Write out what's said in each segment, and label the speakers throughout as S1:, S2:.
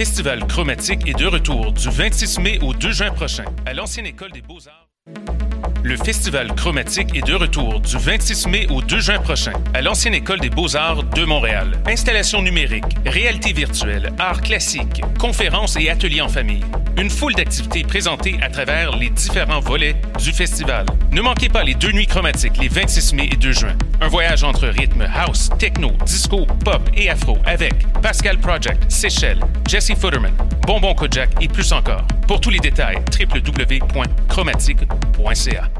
S1: Festival Chromatique est de retour du 26 mai au 2 juin prochain à l'ancienne École des Beaux-Arts. Le Festival Chromatique est de retour du 26 mai au 2 juin prochain à l'ancienne École des Beaux-Arts de Montréal. Installations numériques, réalité virtuelle, arts classiques, conférences et ateliers en famille. Une foule d'activités présentées à travers les différents volets du festival. Ne manquez pas les deux nuits chromatiques les 26 mai et 2 juin. Un voyage entre rythme house, techno, disco, pop et afro avec Pascal Project, Seychelles, Jesse Futterman, Bonbon Kojak et plus encore. Pour tous les détails, www.chromatique.ca.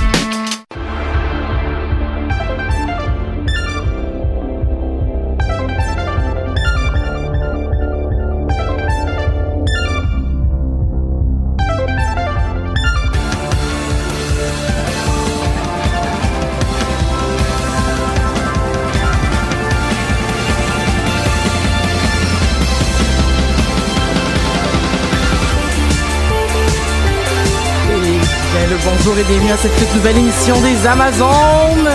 S2: bonjour et bienvenue à cette nouvelle émission des Amazones.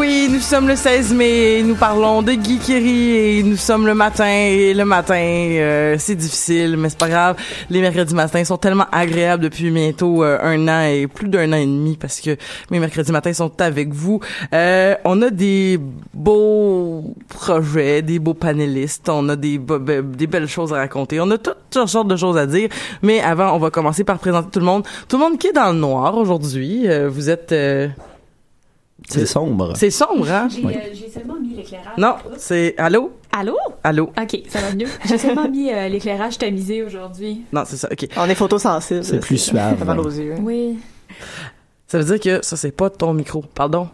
S2: Oui, nous sommes le 16 mai nous parlons de Guy Kerry et nous sommes le matin et le matin, euh, c'est difficile, mais c'est pas grave. Les mercredis matins sont tellement agréables depuis bientôt euh, un an et plus d'un an et demi parce que mes mercredis matins sont avec vous. Euh, on a des beaux projets, des beaux panélistes, on a des, des belles choses à raconter, on a toutes, toutes sortes de choses à dire, mais avant, on va commencer par présenter tout le monde. Tout le monde qui est dans le noir aujourd'hui, euh, vous êtes...
S3: C'est sombre.
S2: c'est sombre, hein?
S4: J'ai euh, j'ai seulement mis l'éclairage.
S2: Non, c'est... Allô?
S4: Allô?
S2: Allô?
S4: Ok, ça va mieux. J'ai seulement mis euh, l'éclairage tamisé aujourd'hui.
S2: Non, c'est ça, OK.
S5: On est photosensible.
S3: C'est plus suave.
S5: Ça fait mal aux yeux.
S4: Oui.
S2: Ça veut dire que ça, c'est pas ton micro. Pardon?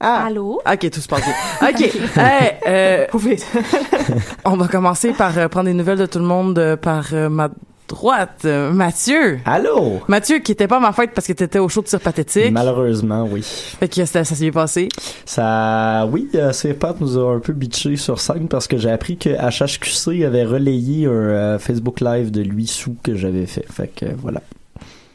S5: Ah,
S4: Allô?
S2: OK, tout se passe bien. OK. Hey, euh,
S5: pouvez.
S2: on va commencer par euh, prendre des nouvelles de tout le monde euh, par euh, ma droite. Euh, Mathieu.
S3: Allô?
S2: Mathieu, qui était pas à ma fête parce que t'étais au show de tir pathétique.
S3: Malheureusement, oui.
S2: Fait que ça, ça s'est bien passé.
S3: Ça, oui, euh, Pat nous a un peu bitché sur scène parce que j'ai appris que HHQC avait relayé un euh, Facebook Live de lui sous que j'avais fait. Fait que voilà.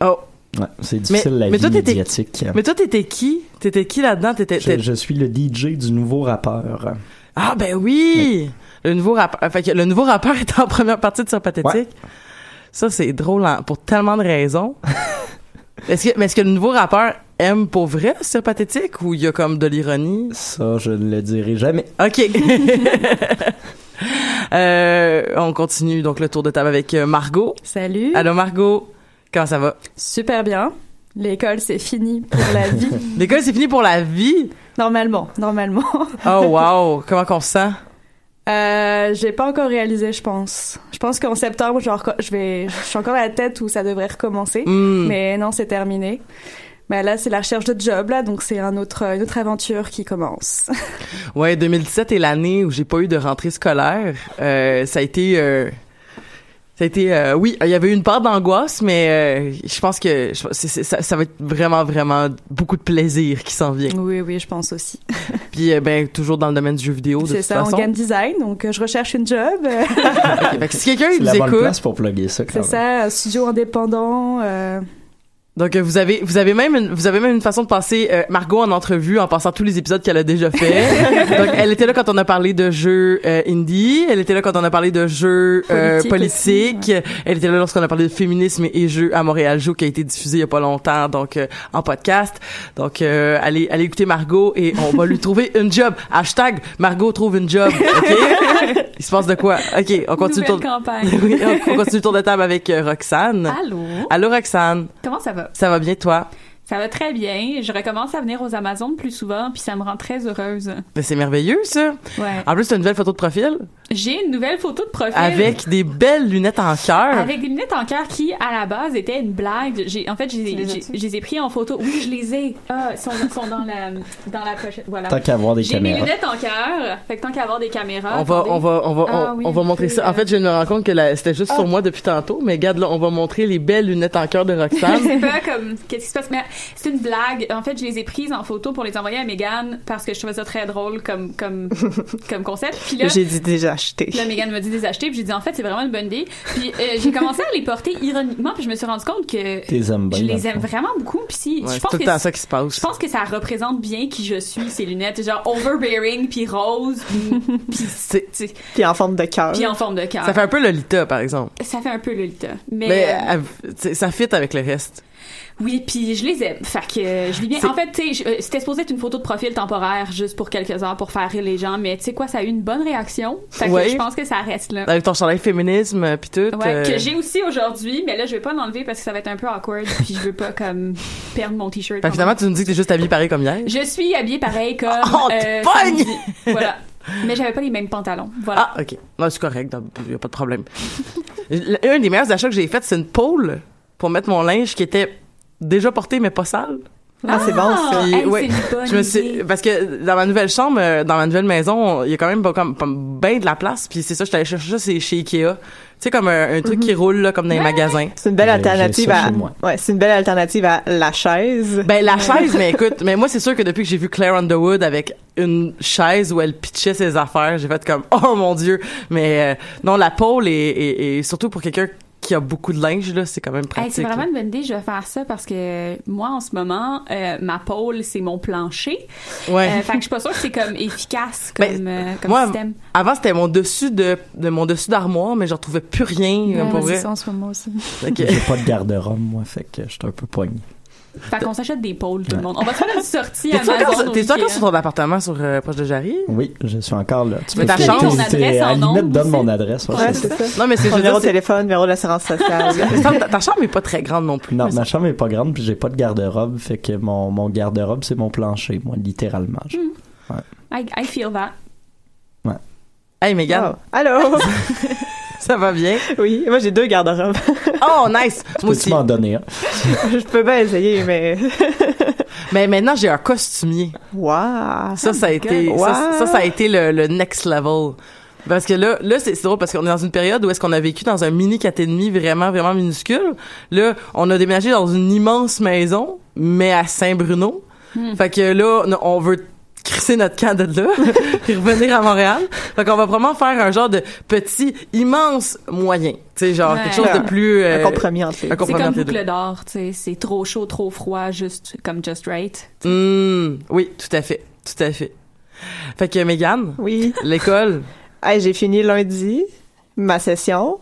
S2: Oh.
S3: Ouais, c'est difficile la
S2: mais
S3: vie
S2: toi, t'étais-
S3: médiatique.
S2: Mais toi, t'étais qui? T'étais qui là-dedans?
S3: Je,
S2: t'étais-
S3: je suis le DJ du nouveau rappeur.
S2: Ah, ben oui! Le nouveau rappeur... Fait que le nouveau rappeur est en première partie de tir pathétique.
S3: Ouais.
S2: Ça, c'est drôle hein, pour tellement de raisons. est-ce que, mais est-ce que le nouveau rappeur aime pour vrai Tir pathétique ou il y a comme de l'ironie?
S3: Ça, je ne le dirai jamais.
S2: OK. Euh, on continue donc le tour de table avec euh, Margot.
S4: Salut.
S2: Allô Margot, comment ça va?
S4: Super bien. L'école, c'est fini pour la vie.
S2: L'école, c'est fini pour la vie?
S4: normalement, normalement.
S2: Oh wow, comment qu'on se sent?
S4: Euh, j'ai pas encore réalisé, je pense. Je pense qu'en septembre, genre, je vais, je suis encore à la tête où ça devrait recommencer.
S2: Hmm.
S4: Mais non, c'est terminé. Mais là, c'est la recherche de job, là, donc c'est un autre, une autre aventure qui commence.
S2: Ouais, 2017 est l'année où j'ai pas eu de rentrée scolaire. Euh, ça a été... euh, ça a été... euh, oui, il y avait eu une part d'angoisse, mais euh, je pense que je- c'est- c'est- ça, ça va être vraiment, vraiment beaucoup de plaisir qui s'en vient.
S4: oui, oui, je pense aussi.
S2: Puis, euh, ben, toujours dans le domaine du jeu vidéo, de
S4: C'est
S2: toute
S4: ça, en
S2: façon.
S4: game design, donc euh, je recherche une job. euh,
S2: Ok, fait que si quelqu'un
S3: C'est
S2: vous
S3: la bonne
S2: écoute,
S3: place pour plugger ça.
S4: c'est
S3: quand même.
S4: ça, studio indépendant.
S2: Donc euh, vous avez vous avez même une, vous avez même une façon de passer euh, Margot en entrevue en passant tous les épisodes qu'elle a déjà fait. Donc elle était là quand on a parlé de jeux euh, indie, elle était là quand on a parlé de jeux euh,
S4: Politique
S2: politiques, elle était là lorsqu'on a parlé de féminisme et, et jeux à Montréal Joe qui a été diffusé il y a pas longtemps donc euh, en podcast. Donc euh, allez allez écouter Margot et on va lui trouver une job. Hashtag Margot trouve une job. OK? Il se passe de quoi? OK, on continue tour
S4: campagne.
S2: Oui, on, on continue le tour de table avec euh, Roxane.
S4: Allô?
S2: Allô Roxane,
S4: Comment ça va?
S2: ça va bien toi?
S6: Ça va très bien. Je recommence à venir aux Amazones plus souvent, puis ça me rend très heureuse.
S2: Mais c'est merveilleux, ça.
S6: Ouais.
S2: En plus, t'as une nouvelle photo de profil
S6: J'ai une nouvelle photo de profil.
S2: avec des belles lunettes en cœur.
S6: Avec des lunettes en cœur qui, à la base, étaient une blague. J'ai, en fait, je les, ai- je pris en photo. Oui, je les ai. Ah, ils sont, ils sont dans la, dans la pochette. Voilà.
S3: Tant qu'à avoir des
S6: J'ai mes
S3: caméras.
S6: lunettes en cœur. Fait que tant qu'à avoir des caméras.
S2: On va,
S6: attendez.
S2: on va, on va,
S6: Ah
S2: on,
S6: oui,
S2: on va
S6: on
S2: montrer ça. En fait, je me rends compte que la- c'était juste sur
S6: Ah.
S2: moi depuis tantôt, mais regarde là, on va montrer les belles lunettes en cœur de Roxane.
S6: c'est pas comme qu'est-ce qui se passe? Mais c'est une blague en fait je les ai prises en photo pour les envoyer à Megan parce que je trouvais ça très drôle comme comme comme concept puis là
S5: J'ai dit déjà acheté.
S6: puis là, Megan m'a dit de les acheter, puis j'ai dit en fait c'est vraiment une bonne idée. Puis euh, j'ai commencé à les porter ironiquement, puis je me suis rendu compte que
S3: aimes bien,
S6: je les
S3: le
S6: aime vraiment beaucoup. Puis si,
S2: Ouais,
S6: je
S2: c'est
S6: pense
S2: tout
S6: que
S2: le temps ça qui se passe.
S6: je pense que ça représente bien qui je suis ces lunettes, genre overbearing puis rose, puis puis
S2: C'est-
S6: tu sais,
S5: Puis en forme de cœur.
S6: puis en forme de cœur.
S2: Ça fait un peu Lolita, par exemple.
S6: Ça fait un peu Lolita, mais,
S2: Mais
S6: euh,
S2: ça fit avec le reste.
S6: Oui, puis je les aime. Fait que euh, je lis bien. En fait, tu sais, euh, c'était supposé être une photo de profil temporaire juste pour quelques heures pour faire rire les gens, mais tu sais quoi, ça a eu une bonne réaction. Fait que
S2: Ouais.
S6: je pense que ça reste là.
S2: Avec ton chandail féminisme euh, puis tout.
S6: Ouais,
S2: euh,
S6: que j'ai aussi aujourd'hui, mais là je vais pas l'enlever parce que ça va être un peu awkward, puis je veux pas comme perdre mon t-shirt.
S2: Fait finalement, tu nous dis que t'es juste habillé pareil comme hier?
S6: Je suis habillée pareil comme
S2: Oh,
S6: euh, samedi. Voilà. Mais j'avais pas les mêmes pantalons. Voilà.
S2: Ah, ok. Non, c'est correct, il y a pas de problème. Un des meilleurs achats que j'ai fait, c'est une pôle pour mettre mon linge qui était déjà porté mais pas sale.
S5: Ah, c'est bon, ça.
S2: Puis,
S6: hey,
S2: ouais,
S6: bonne
S2: je me suis parce que dans ma nouvelle chambre, euh, dans ma nouvelle maison, il y a quand même pas comme, comme bien de la place. Puis c'est ça, je suis allée chercher ça, c'est chez Ikea. Tu sais comme un, un truc qui roule là, comme dans les magasins.
S5: C'est une belle
S3: J'ai-
S5: alternative à. Ouais, c'est une belle alternative à la chaise.
S2: Ben la chaise, mais écoute, mais moi c'est sûr que depuis que j'ai vu Claire Underwood avec une chaise où elle pitchait ses affaires, j'ai fait comme oh mon dieu. Mais euh, non, la pôle et, et, et surtout pour quelqu'un qui a beaucoup de linge là, c'est quand même
S6: Hey,
S2: pratique.
S6: c'est vraiment
S2: là.
S6: une bonne idée, je vais faire ça parce que moi en ce moment, euh, ma pôle c'est mon plancher.
S2: Ouais.
S6: Euh, fait que je suis pas sûre que c'est comme efficace comme,
S2: Ben,
S6: euh, comme
S2: moi,
S6: système.
S2: Avant c'était mon dessus de, de mon dessus d'armoire, mais je retrouvais plus rien
S4: Ouais,
S2: pour
S4: c'est
S2: vrai.
S4: ça en ce moment aussi.
S2: Fait que-
S3: J'ai pas de garde-robe, moi, fait que j'étais un peu poigné.
S6: Fait qu'on s'achète des pôles tout le monde. On va faire une sortie
S2: T'es-tu
S6: Amazon
S2: t'es-tu encore sur ton appartement sur euh, proche de Jarry?
S3: Oui, je suis encore là. Tu
S2: Mais
S3: peux
S2: ta
S6: adresse
S3: à la
S6: en
S3: limite, donne mon adresse. ouais,
S5: Ouais,
S3: c'est ça.
S2: Non, mais c'est
S5: numéro de téléphone, numéro de l'assurance sociale.
S2: ta, ta chambre est pas très grande non plus.
S3: Non, ma chambre est pas grande, puis j'ai pas de garde-robe, fait que mon, mon garde-robe, c'est mon plancher, moi, littéralement. Je-
S6: I, I feel that.
S2: Hey Megan,
S5: Wow. Allô?
S2: ça va bien?
S5: oui, moi j'ai deux garde-robes.
S2: Oh nice! Moi
S3: Peux-tu
S2: aussi.
S3: m'en donner un?
S5: Je peux pas essayer, mais.
S2: Mais maintenant j'ai un costumier.
S5: Waouh!
S2: Ça, ça a été,
S5: Wow.
S2: ça, ça, ça a été le, le next level. Parce que là, là, c'est drôle parce qu'on est dans une période où est-ce qu'on a vécu dans un mini 4,5 vraiment, vraiment minuscule. Là, on a déménagé dans une immense maison, mais à Saint-Bruno. Fait que là, on- on veut crisser notre camp de là et revenir à Montréal. Fait qu'on va vraiment faire un genre de petit, immense moyen. Tu sais, genre
S6: Ouais.
S2: quelque chose de plus... euh,
S5: Un compromis entre les
S2: un
S5: deux.
S6: C'est comme boucle d'or, tu sais, c'est trop chaud, trop froid, juste comme just right.
S2: Hmm, oui, tout à fait, tout à fait. Fait que Mégane,
S5: Oui.
S2: l'école,
S5: Hey, j'ai fini lundi ma session.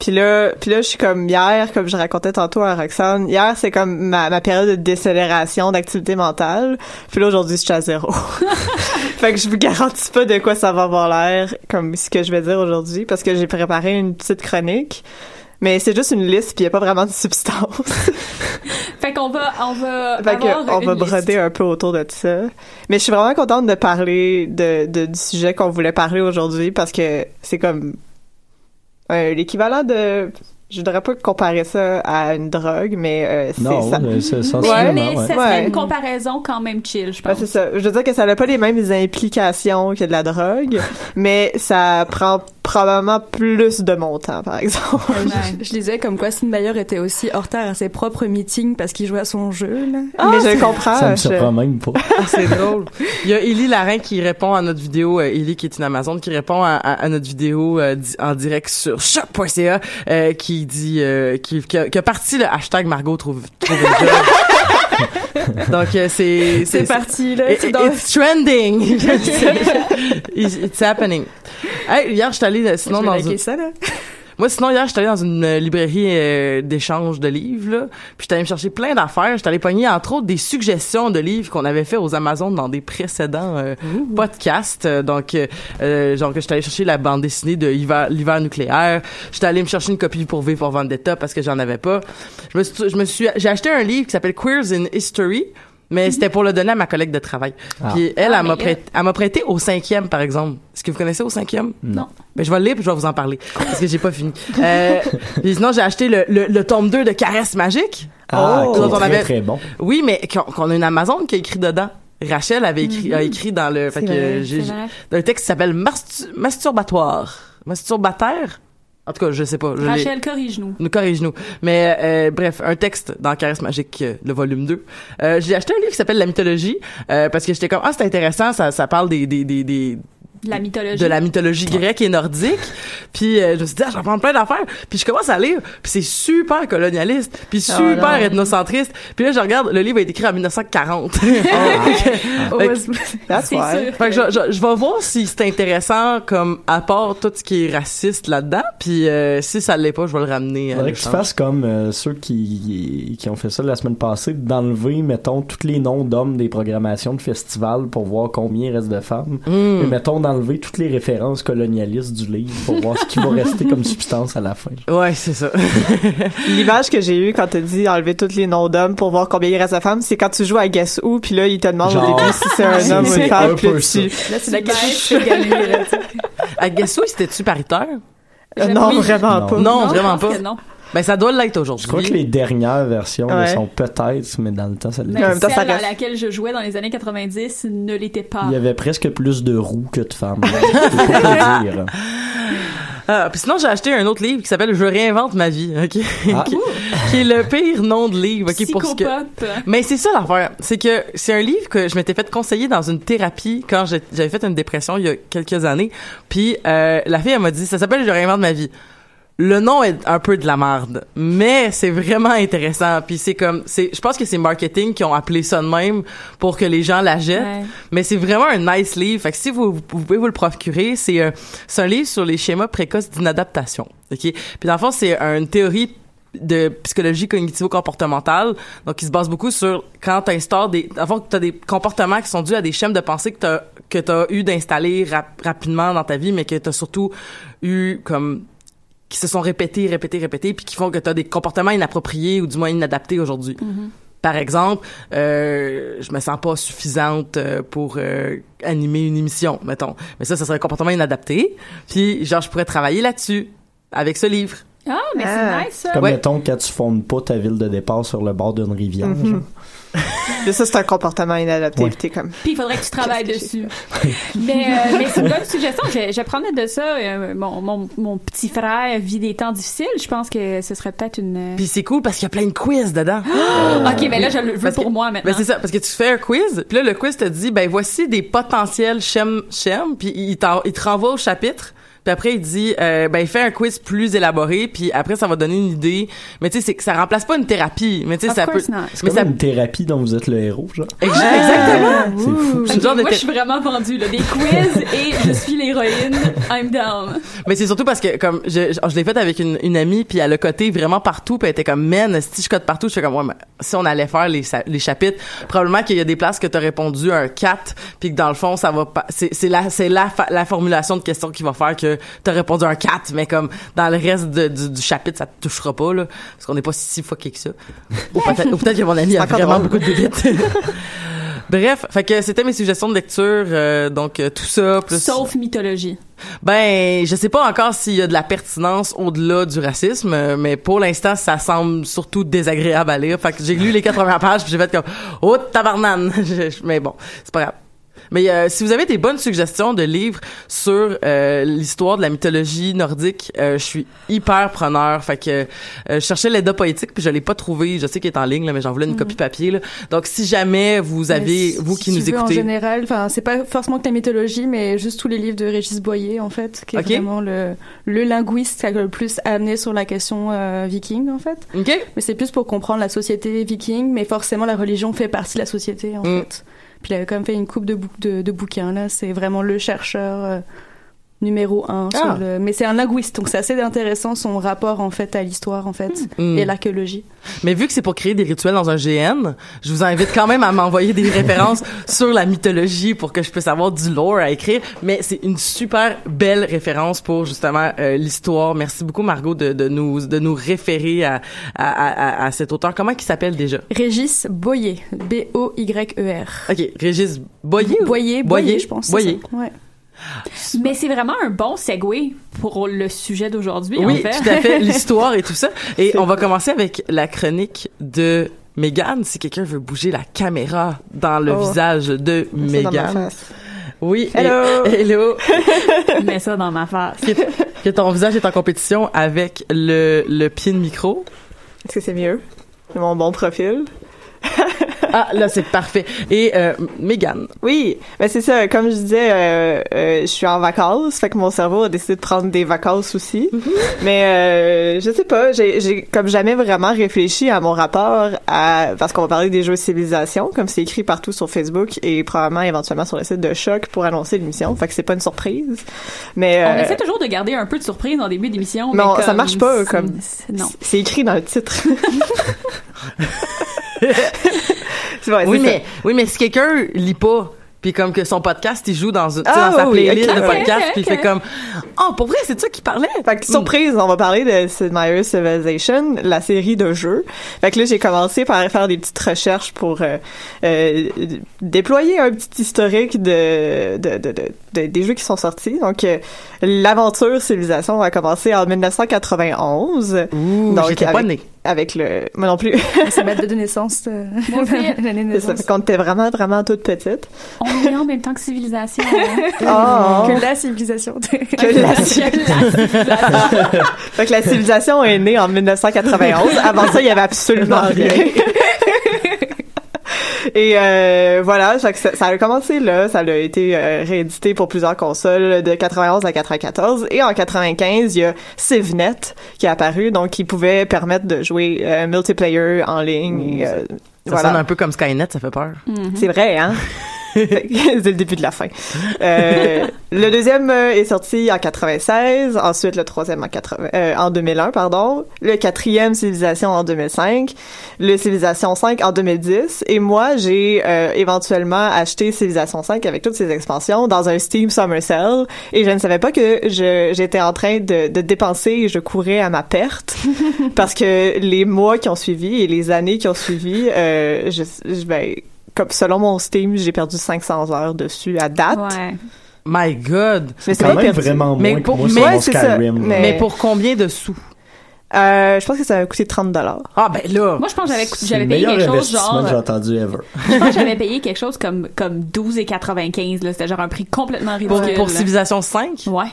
S5: Puis là, puis là, je suis comme hier, comme je racontais tantôt à Roxane, hier, c'est comme ma, ma période de décélération d'activité mentale. Puis là, aujourd'hui, je suis à zéro. fait que je vous garantis pas de quoi ça va avoir l'air, comme ce que je vais dire aujourd'hui, parce que j'ai préparé une petite chronique. Mais c'est juste une liste, puis il y a pas vraiment de substance.
S6: Fait qu'on va, on va
S5: Fait que
S6: avoir
S5: on va
S6: liste.
S5: broder un peu autour de ça. Mais je suis vraiment contente de parler de, de- du sujet qu'on voulait parler aujourd'hui parce que c'est comme euh, l'équivalent de je voudrais pas comparer ça à une drogue mais euh, c'est
S3: Non,
S5: ça.
S3: euh, c'est
S6: Mais, mais
S3: ouais.
S6: ça serait
S5: Ouais.
S6: une comparaison quand même chill, je
S5: Ouais,
S6: pense.
S5: c'est ça. Je veux dire que ça n'a pas les mêmes implications que de la drogue, mais ça prend probablement plus de mon temps, par exemple.
S4: Je, je disais comme quoi Sid Meier était aussi hors terre à ses propres meetings parce qu'il jouait à son jeu. Là.
S5: mais je comprends.
S3: Ça me
S5: je-
S3: surprend même pas.
S2: Ah, c'est drôle. Il y a Élie Larin qui répond à notre vidéo, euh, Élie qui est une Amazon, qui répond à, à- à notre vidéo euh, di- en direct sur choc.ca, euh, qui dit, euh, qui, qui, a, qui a parti le hashtag Margot trouve, trouve une job. Donc euh, c'est
S4: C'est parti, là.
S2: It-
S4: c'est dans-
S2: It's trending. it's, it's happening. Hey, hier, je suis allée euh, sinon
S4: je
S2: dans une...
S4: liker ça, là.
S2: Moi, sinon, hier, j'étais allé dans une euh, librairie euh, d'échange de livres, là. Puis j'étais allé me chercher plein d'affaires. J'étais allé pogner, entre autres, des suggestions de livres qu'on avait fait aux Amazones dans des précédents euh, podcasts. Euh, Donc, euh, euh, genre que j'étais allé chercher la bande dessinée de Hiver- l'hiver nucléaire. J'étais allé me chercher une copie pour V pour Vendetta parce que j'en avais pas. Je me suis, je me suis, j'ai acheté un livre qui s'appelle Queers in History. Mais c'était pour le donner à ma collègue de travail.
S3: Ah.
S2: Puis elle,
S6: Ah,
S2: elle m'a prêté, elle m'a prêté au cinquième, par exemple. Est-ce que vous connaissez au cinquième?
S6: Non.
S2: Ben, je vais le lire puis je vais vous en parler. Parce que j'ai pas fini. Euh, puis sinon, j'ai acheté le, le, le tome 2 de Caresse Magique.
S3: Ah,
S2: Oh,
S3: qui est
S2: dont on
S3: très,
S2: avait-
S3: très bon.
S2: Oui, mais qu'on a une Amazon qui a écrit dedans. Rachel avait écrit, a écrit dans le, fait que
S5: vrai,
S2: le texte qui s'appelle Mastu- Masturbatoire. Masturbateur? En tout cas, je sais pas. Je
S6: Rachel, corrige-nous.
S2: nous corrige-nous. Mais euh, bref, un texte dans Caresse Magique, euh, le volume 2. Euh, j'ai acheté un livre qui s'appelle La mythologie euh, parce que j'étais comme ah c'est intéressant, ça, ça parle des, des, des, des
S6: De la mythologie.
S2: de la mythologie grecque et nordique. Puis euh, je me suis dit ah, j'en prends plein d'affaires. Puis je commence à lire, puis c'est super colonialiste, puis
S5: Oh
S2: super
S5: non.
S2: ethnocentriste. Puis là je regarde, le livre a été écrit en 1940.
S5: Oh,
S2: Fait que-
S5: That's
S6: C'est
S5: why.
S6: sûr.
S2: fait que je, je, je vais voir si c'est intéressant comme apport tout ce qui est raciste là-dedans. Puis euh, si ça l'est pas, je vais le ramener. à
S3: Faudrait que tu fasses comme euh, ceux qui, qui ont fait ça la semaine passée, d'enlever, mettons, tous les noms d'hommes des programmations de festivals pour voir combien il reste de femmes.
S2: Mm.
S3: Et mettons, d'enlever toutes les références colonialistes du livre pour voir ce qui va rester comme substance à la fin.
S2: Ouais, c'est ça.
S5: L'image que j'ai eue quand t'as dit enlever tous les noms d'hommes pour voir combien il reste de femmes, c'est quand tu joues à Guess Who, puis là, il te demande
S3: Genre,
S5: au début si c'est un homme ou une femme, puis tu...
S6: Là, c'est la question de gagner, là, tu sais.
S2: À Guess Who, c'était-tu paritaire?
S5: Euh, non,
S6: Oui.
S5: vraiment
S3: Non.
S5: pas.
S2: Non,
S6: je
S2: vraiment pas.
S6: non.
S2: Ben, ça doit l'être aujourd'hui.
S3: Je crois que les dernières versions
S5: Ouais.
S3: sont peut-être, mais dans le temps, ça l'était.
S6: Mais
S5: en même temps, ça
S6: celle à laquelle je jouais dans les années 90 ne l'était pas.
S3: Il y avait presque plus de roues que de femmes. C'est pour te dire.
S2: Ah, puis sinon, j'ai acheté un autre livre qui s'appelle Je réinvente ma vie, OK?
S3: Ah.
S2: qui, qui est le pire nom de livre, OK? Pour ce que... Mais c'est ça l'affaire, c'est que c'est un livre que je m'étais fait conseiller dans une thérapie quand j'avais fait une dépression il y a quelques années. Puis euh, la fille elle m'a dit ça s'appelle Je réinvente ma vie. Le nom est un peu de la merde, mais c'est vraiment intéressant. Puis c'est comme, c'est, je pense que c'est marketing qui ont appelé ça de même pour que les gens la jettent.
S6: Ouais.
S2: Mais c'est vraiment un nice livre. Fait que si vous, vous pouvez vous le procurer, c'est euh, c'est un livre sur les schémas précoces d'inadaptation. Ok? Puis dans le fond, c'est une théorie de psychologie cognitivo-comportementale, donc qui se base beaucoup sur quand tu instaures des, avant que tu as des comportements qui sont dus à des schèmes de pensée que tu as que t'as eu d'installer rap- rapidement dans ta vie, mais que tu as surtout eu comme qui se sont répétés, répétés, répétés, puis qui font que tu as des comportements inappropriés ou du moins inadaptés aujourd'hui. Par exemple, euh, je me sens pas suffisante euh, pour euh, animer une émission, mettons. Mais ça, ça serait un comportement inadapté. Puis, genre, je pourrais travailler là-dessus avec ce livre.
S6: Ah, mais
S5: Ah.
S6: c'est nice, ça.
S3: Comme
S2: Ouais.
S3: mettons quand tu fondes pas ta ville de départ sur le bord d'une rivière.
S5: Mhm.
S3: genre.
S5: Mais ça, c'est un comportement inadapté,
S3: Ouais.
S5: puis t'es comme...
S6: Puis il faudrait que tu travailles dessus. mais euh, mais c'est une bonne suggestion. Je, de ça. euh, mon, mon, mon petit frère vit des temps difficiles. Je pense que ce serait peut-être une.
S2: Puis c'est cool parce qu'il y a plein de quiz dedans.
S6: ok, mais là, je le veux
S2: que-
S6: pour moi maintenant.
S2: Ben c'est ça, parce que tu fais un quiz, puis là, le quiz te dit, ben voici des potentiels schèmes, schèmes, puis il, il te renvoie au chapitre, puis après, il dit, euh, ben fais un quiz plus élaboré, puis après, ça va donner une idée. Mais tu sais, c'est que ça remplace pas une thérapie, mais tu sais, ça peut...
S6: not.
S2: Mais ça...
S3: une thérapie dont vous êtes le héros, genre.
S2: Exa- Exactement!
S3: C'est fou.
S2: Genre de
S6: moi, je suis vraiment vendue, là. Des quiz et je suis l'héroïne. I'm down.
S2: Mais c'est surtout parce que comme je, je, je l'ai fait avec une, une amie puis elle a coté vraiment partout puis elle était comme man si je cote partout je fais comme ouais mais si on allait faire les, les chapitres probablement qu'il y a des places que tu as répondu un 4 puis que dans le fond ça va pas c'est c'est la c'est la la formulation de question qui va faire que tu as répondu un 4 mais comme dans le reste de- du, du chapitre ça te touchera pas là parce qu'on n'est pas si fucké que ça ou peut-être peut-être que mon ami a vraiment
S5: drôle.
S2: beaucoup de bébites Bref, fait que c'était mes suggestions de lecture, euh, donc euh, tout ça plus
S6: Sauf mythologie.
S2: ben, je sais pas encore s'il y a de la pertinence au-delà du racisme, mais pour l'instant, ça semble surtout désagréable à lire. Fait que j'ai lu les quatre premières pages, puis j'ai fait comme oh tabarnane. Mais bon, c'est pas grave. Mais euh, si vous avez des bonnes suggestions de livres sur euh, l'histoire de la mythologie nordique, euh, je suis hyper preneur. Fait que euh, je cherchais l'Edda poétique puis je l'ai pas trouvé. Je sais qu'il est en ligne là, mais j'en voulais une copie papier. Là. Donc si jamais vous avez
S4: si-
S2: vous qui
S4: si
S2: nous
S4: tu veux, En
S2: écoutez,
S4: général, enfin, c'est pas forcément que la mythologie, mais juste tous les livres de Régis Boyer, en fait, qui est vraiment le, le linguiste qui a le plus amené sur la question euh, viking, en fait.
S2: ok.
S4: Mais c'est plus pour comprendre la société viking, mais forcément la religion fait partie de la société, en
S2: Mm.
S4: fait. Puis il avait quand même fait une coupe de, bou- de, de bouquins, là. C'est vraiment le chercheur euh, numéro un. sur
S2: Ah.
S4: le- Mais c'est un linguiste, donc c'est assez intéressant son rapport en fait à l'histoire en fait
S2: Hmm.
S4: et l'archéologie.
S2: Mais vu que c'est pour créer des rituels dans un GN, je vous invite quand même à m'envoyer des références sur la mythologie pour que je puisse avoir du lore à écrire. Mais c'est une super belle référence pour justement euh, l'histoire. Merci beaucoup Margot de, de nous de nous référer à, à, à, à cet auteur. Comment il s'appelle déjà?
S4: Régis Boyer, B-O-Y-E-R.
S2: Ok, Régis Boyer. ou-
S4: Boyer, Boyer, je pense.
S2: Boyer.
S4: Ouais.
S6: Mais c'est vraiment un bon segue pour le sujet d'aujourd'hui,
S2: Oui,
S6: en fait.
S2: tout à fait. L'histoire et tout ça. Et on va commencer avec la chronique de Megan. Si quelqu'un veut bouger la caméra dans le
S5: Oh.
S2: visage de
S5: C'est dans ma
S2: Megan.
S5: face.
S2: Oui. et-
S5: Hello.
S2: hello.
S6: Mets ça dans ma face.
S2: que, que ton visage est en compétition avec le, le pied de micro.
S5: Est-ce que c'est mieux? Mon bon profil.
S2: Ah, là, c'est parfait. Et euh, Megan.
S5: Oui, mais c'est ça. Comme je disais, euh, euh, je suis en vacances, fait que mon cerveau a décidé de prendre des vacances aussi. Mais euh, je sais pas, j'ai, j'ai comme jamais vraiment réfléchi à mon rapport à parce qu'on va parler des jeux de civilisation, comme c'est écrit partout sur Facebook et probablement éventuellement sur le site de Choc pour annoncer l'émission. Fait que c'est pas une surprise. Mais
S6: On essaie toujours de garder un peu de surprise en début d'émission. mais
S5: Non, ça marche pas,
S6: c'est-
S5: comme-
S6: c'est- Non.
S5: c'est écrit dans le titre. c'est vrai,
S2: oui,
S5: ça.
S2: mais, oui, mais si quelqu'un lit pas, puis comme que son podcast, il joue dans, une, sais,
S5: Ah,
S2: dans sa
S5: oui,
S2: playlist de podcast, puis il fait comme, oh, pour vrai, c'est ça qu'il parlait.
S5: Fait que surprise, on va parler de Sid Meier's Civilization, la série de jeux. Fait que là, j'ai commencé par faire des petites recherches pour euh, euh, déployer un petit historique de, de, de, de- de- des jeux qui sont sortis. Donc, euh, l'aventure Civilisation a commencé en 1991.
S2: Ouh,
S5: Donc,
S2: j'étais pas
S5: avec-
S2: née.
S5: Avec le... Moi non plus.
S4: C'est ma date de naissance. euh, l'année de
S5: C'est ça,
S4: naissance.
S5: fait qu'on était vraiment, vraiment toute petite.
S6: On est en même temps que civilisation. hein.
S5: Oh!
S4: Que la civilisation.
S5: Que la Fait que la civilisation est née en 1991. Avant ça, il y avait absolument rien. Et euh, voilà, ça, ça a commencé là, ça a été euh, réédité pour plusieurs consoles de 91 à 94 et en 95, il y a CivNet qui est apparu donc qui pouvait permettre de jouer euh, multiplayer en ligne et, euh,
S2: Ça
S5: voilà.
S2: sonne un peu comme Skynet, ça fait peur.
S5: C'est vrai, hein? C'est le début de la fin. Euh, le deuxième euh, est sorti en 96, ensuite le troisième en, 80, euh, en 2001, pardon, le quatrième Civilisation en 2005, le Civilisation 5 en 2010, et moi j'ai euh, éventuellement acheté Civilisation 5 avec toutes ses expansions dans un Steam Summer Sale, et je ne savais pas que j'étais en train de, de dépenser et je courais à ma perte parce que les mois qui ont suivi et les années qui ont suivi, euh, je, je ben, comme selon mon Steam, j'ai perdu 500 heures dessus à date.
S6: Ouais.
S2: My God.
S5: Mais c'est
S3: vraiment
S2: Mais
S3: moins
S2: pour-
S3: que moi
S2: mais-
S3: sur mon. Skyrim.
S5: Mais-
S2: Mais pour combien de sous?
S5: Euh, je pense que ça a coûté 30 dollars.
S2: Ah, ben là.
S6: Moi, je pense que j'avais, payé quelque chose genre.
S3: que j'ai entendu ever.
S6: je pense que j'avais payé quelque chose comme, comme 12,95. là. C'était genre un prix complètement
S2: Pour,
S6: ridicule.
S2: pour
S6: là.
S2: Civilisation 5?
S6: Ouais.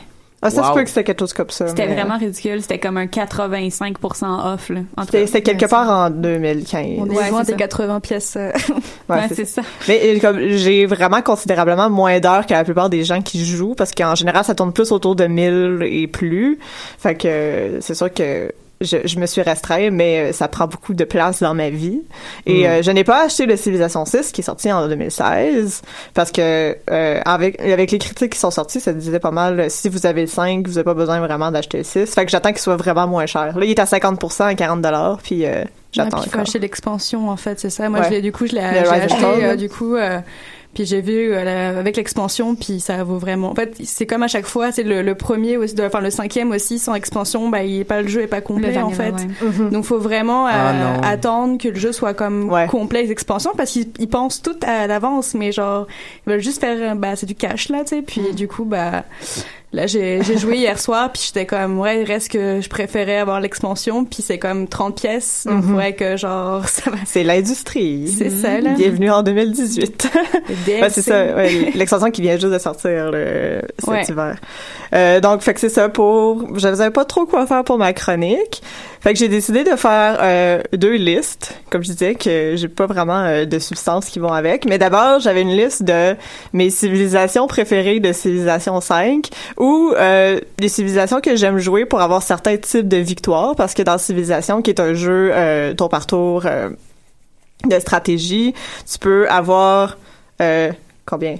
S5: Ah, ça
S2: Wow.
S5: se peut que c'était quelque chose comme ça.
S6: C'était
S5: mais-
S6: vraiment ridicule. C'était comme un 85% off, là.
S5: C'était quelque part en 2015.
S4: On est
S6: Ouais, c'est
S4: des
S6: ça.
S4: 80 pièces. euh,
S5: Ouais,
S6: Ouais,
S5: c'est
S6: c'est ça.
S5: Mais euh, comme j'ai vraiment considérablement moins d'heures que la plupart des gens qui jouent parce qu'en général ça tourne plus autour de 1000 et plus. Fait que c'est sûr que je, je me suis restreint, mais euh, ça prend beaucoup de place dans ma vie. Et
S2: Mm.
S5: euh, je n'ai pas acheté le Civilization 6 qui est sorti en 2016 parce que euh, avec avec les critiques qui sont sorties, ça disait pas mal si vous avez le 5, vous n'avez pas besoin vraiment d'acheter le 6. Fait que j'attends qu'il soit vraiment moins cher. Là, il est à 50% à 40 dollars puis euh, j'attends
S4: puis il faut acheter l'expansion en fait, c'est ça. Moi
S5: Ouais.
S4: je l'ai du coup je l'ai acheté euh, du coup euh, puis j'ai vu euh, la- avec l'expansion puis ça vaut vraiment. En fait c'est comme à chaque fois c'est le, le premier aussi, de- enfin le cinquième aussi sans expansion bah il est pas le jeu est pas complet
S6: Le
S4: en fait.
S6: ouais.
S4: Donc faut vraiment euh,
S2: Ah, non.
S4: attendre que le jeu soit comme
S5: Ouais.
S4: complet les expansions parce qu'ils ils pensent tout à l'avance mais genre ils veulent juste faire euh, bah c'est du cash là tu sais puis
S5: Mm.
S4: du coup bah là j'ai joué hier soir puis j'étais comme ouais il reste que je préférais avoir l'expansion puis c'est comme 30 pièces donc
S5: Mhm.
S4: faudrait que genre ça va
S5: C'est l'industrie.
S4: c'est ça là
S5: Bienvenue en 2018.
S4: DLC.
S5: Ouais, c'est ça, ouais, l'extension qui vient juste de sortir le, cet
S4: Ouais.
S5: hiver. Euh, donc, fait que c'est ça pour... Je ne savais pas trop quoi faire pour ma chronique. Fait que j'ai décidé de faire euh, deux listes. Comme je disais, que j'ai pas vraiment euh, de substances qui vont avec. Mais d'abord, j'avais une liste de mes civilisations préférées de Civilisation 5 ou euh, les civilisations que j'aime jouer pour avoir certains types de victoires. Parce que dans Civilisation, qui est un jeu euh, tour par tour... euh, de stratégie, tu peux avoir combien?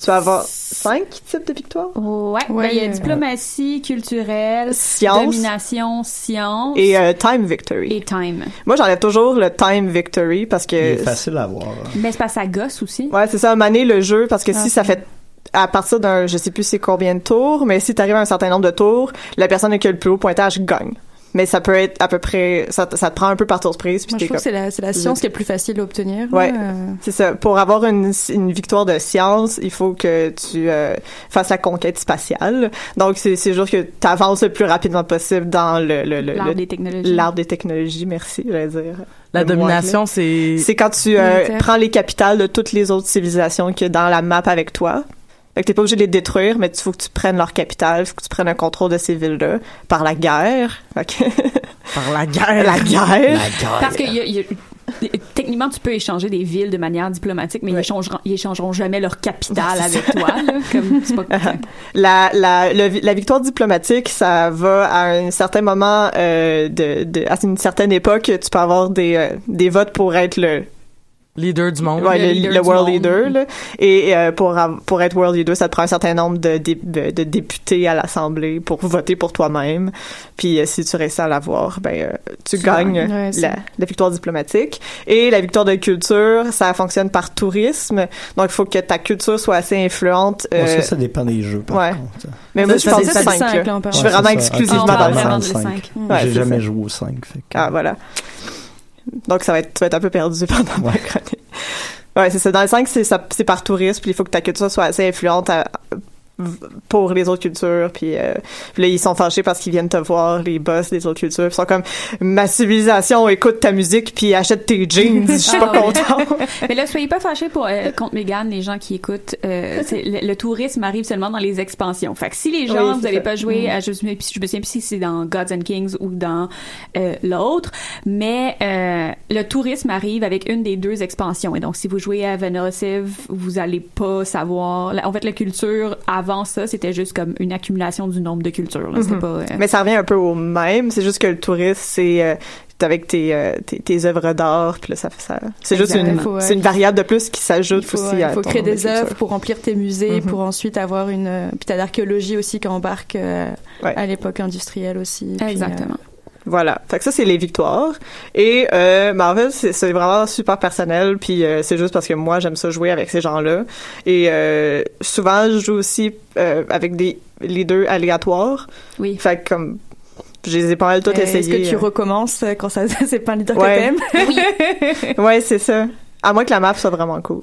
S5: Tu vas avoir cinq types de victoires?
S6: Ouais.
S4: Ouais.
S6: Ben, il y a diplomatie, culturelle,
S5: Science
S6: domination, science
S5: et euh, time victory.
S6: et time.
S5: Moi, j'enlève toujours le time victory parce
S3: Il est
S5: que
S3: facile à voir.
S6: Mais c'est pas ça gosse aussi.
S5: Ouais, c'est ça, maner le jeu, parce que
S4: Ah,
S5: si ça fait à partir d'un, je sais plus c'est combien de tours, mais si t'arrives à un certain nombre de tours, la personne qui a le plus haut pointage gagne. Mais ça peut être à peu près, ça, ça te prend un peu par tour de prise, puis
S4: Moi, je trouve que c'est la, c'est la science qui est plus facile à obtenir.
S5: Ouais.
S4: euh.
S5: c'est ça. Pour avoir une, une victoire de science, il faut que tu euh, fasses la conquête spatiale. Donc, c'est, c'est juste que t'avances le plus rapidement possible dans le, le, le,
S6: L'arbre
S5: le-
S6: des technologies.
S5: l'arbre des technologies, merci, j'allais dire.
S2: La domination, c'est...
S5: C'est quand tu euh, prends les capitales de toutes les autres civilisations qu'il y a dans la map avec toi. Fait que t'es pas obligé de les détruire, mais il faut que tu prennes leur capitale, faut que tu prennes un contrôle de ces villes-là par la guerre. Fait que-
S2: Par la guerre.
S5: la guerre.
S6: Parce que y a- y a- techniquement, tu peux échanger des villes de manière diplomatique, mais ils, échangeront, ils échangeront jamais leur capitale avec toi. Là, comme, c'est pas,
S5: La, la, le- la victoire diplomatique, ça va à un certain moment, euh, de, de, à une certaine époque, tu peux avoir des, euh, des votes pour être le,
S2: Leader du monde.
S5: ouais,
S6: le
S5: le,
S6: leader
S5: le world
S6: monde.
S5: leader. Là. Et euh, pour, pour être world leader, ça te prend un certain nombre de, dé- de, de députés à l'Assemblée pour voter pour toi-même. Puis euh, si tu réussis à l'avoir, ben, euh, tu,
S4: Tu
S5: gagnes
S4: gagnes. Ouais,
S5: la, la victoire diplomatique. Et la victoire de culture, ça fonctionne par tourisme. Donc, il faut que ta culture soit assez influente.
S3: Bon,
S5: euh,
S3: ça, ça dépend des jeux, par
S5: ouais.
S3: contre.
S5: Mais
S2: Ça,
S5: moi, je
S2: ça,
S5: pense que
S4: ça,
S5: c'est
S4: c'est
S5: 5.
S4: cinq, là, on parle.
S5: Je suis
S3: Ouais,
S5: vraiment
S3: ça.
S5: exclusivement dans le
S6: vraiment
S5: cinq.
S6: de le
S3: cinq.
S6: 5.
S5: Ouais,
S3: J'ai
S5: c'est
S3: jamais
S5: ça.
S3: joué au 5. Fait que...
S5: Ah, voilà. Donc, ça va être, tu vas être un peu perdu pendant ma chronique. Ouais, c'est ça. Dans le 5, c'est, ça- c'est par tourisme, puis il faut que ta culture soit assez influente à- pour les autres cultures, puis, euh, puis là, ils sont fâchés parce qu'ils viennent te voir, les boss des autres cultures, ils sont comme, ma civilisation écoute ta musique, puis achète tes jeans, je suis pas
S6: Ah,
S5: content.
S6: Mais là, soyez pas fâchés pour, euh, contre Megan, les gens qui écoutent. Euh, c'est- le, le tourisme arrive seulement dans les expansions. Fait que si les gens,
S5: Oui,
S6: vous
S5: ça.
S6: pas jouer
S5: Mhm.
S6: à, je, me- je me souviens plus si c'est dans Gods and Kings ou dans euh, l'autre, mais euh, le tourisme arrive avec une des deux expansions. Et donc, si vous jouez à Civ, vous allez pas savoir. En fait, la culture, avant ça, c'était juste comme une accumulation du nombre de cultures. là.
S5: Mhm.
S6: pas... euh,
S5: Mais ça revient un peu au même, c'est juste que le tourisme, c'est, euh, avec tes, euh, tes, tes œuvres d'art, puis là, ça fait ça. C'est juste une, c'est une variable de plus qui s'ajoute
S4: Il faut,
S5: aussi à
S4: il faut créer des œuvres pour remplir tes musées,
S5: Mhm.
S4: pour ensuite avoir une. Puis t'as l'archéologie aussi qui embarque euh,
S5: Ouais.
S4: à l'époque industrielle aussi. puis,
S6: Exactement.
S5: Voilà. Fait que ça, c'est les victoires. Et, euh, fait, c'est, vraiment super personnel. Puis euh, c'est juste parce que moi, j'aime ça jouer avec ces gens-là. Et euh, souvent, je joue aussi euh, avec des leaders aléatoires.
S6: Oui.
S5: Fait que comme... Je les ai pas mal tout
S4: euh,
S5: essayé.
S4: Est-ce que tu recommences quand ça c'est pas un leader
S5: Ouais.
S4: que t'aimes
S5: Ouais, c'est ça. À moins que la map soit vraiment cool.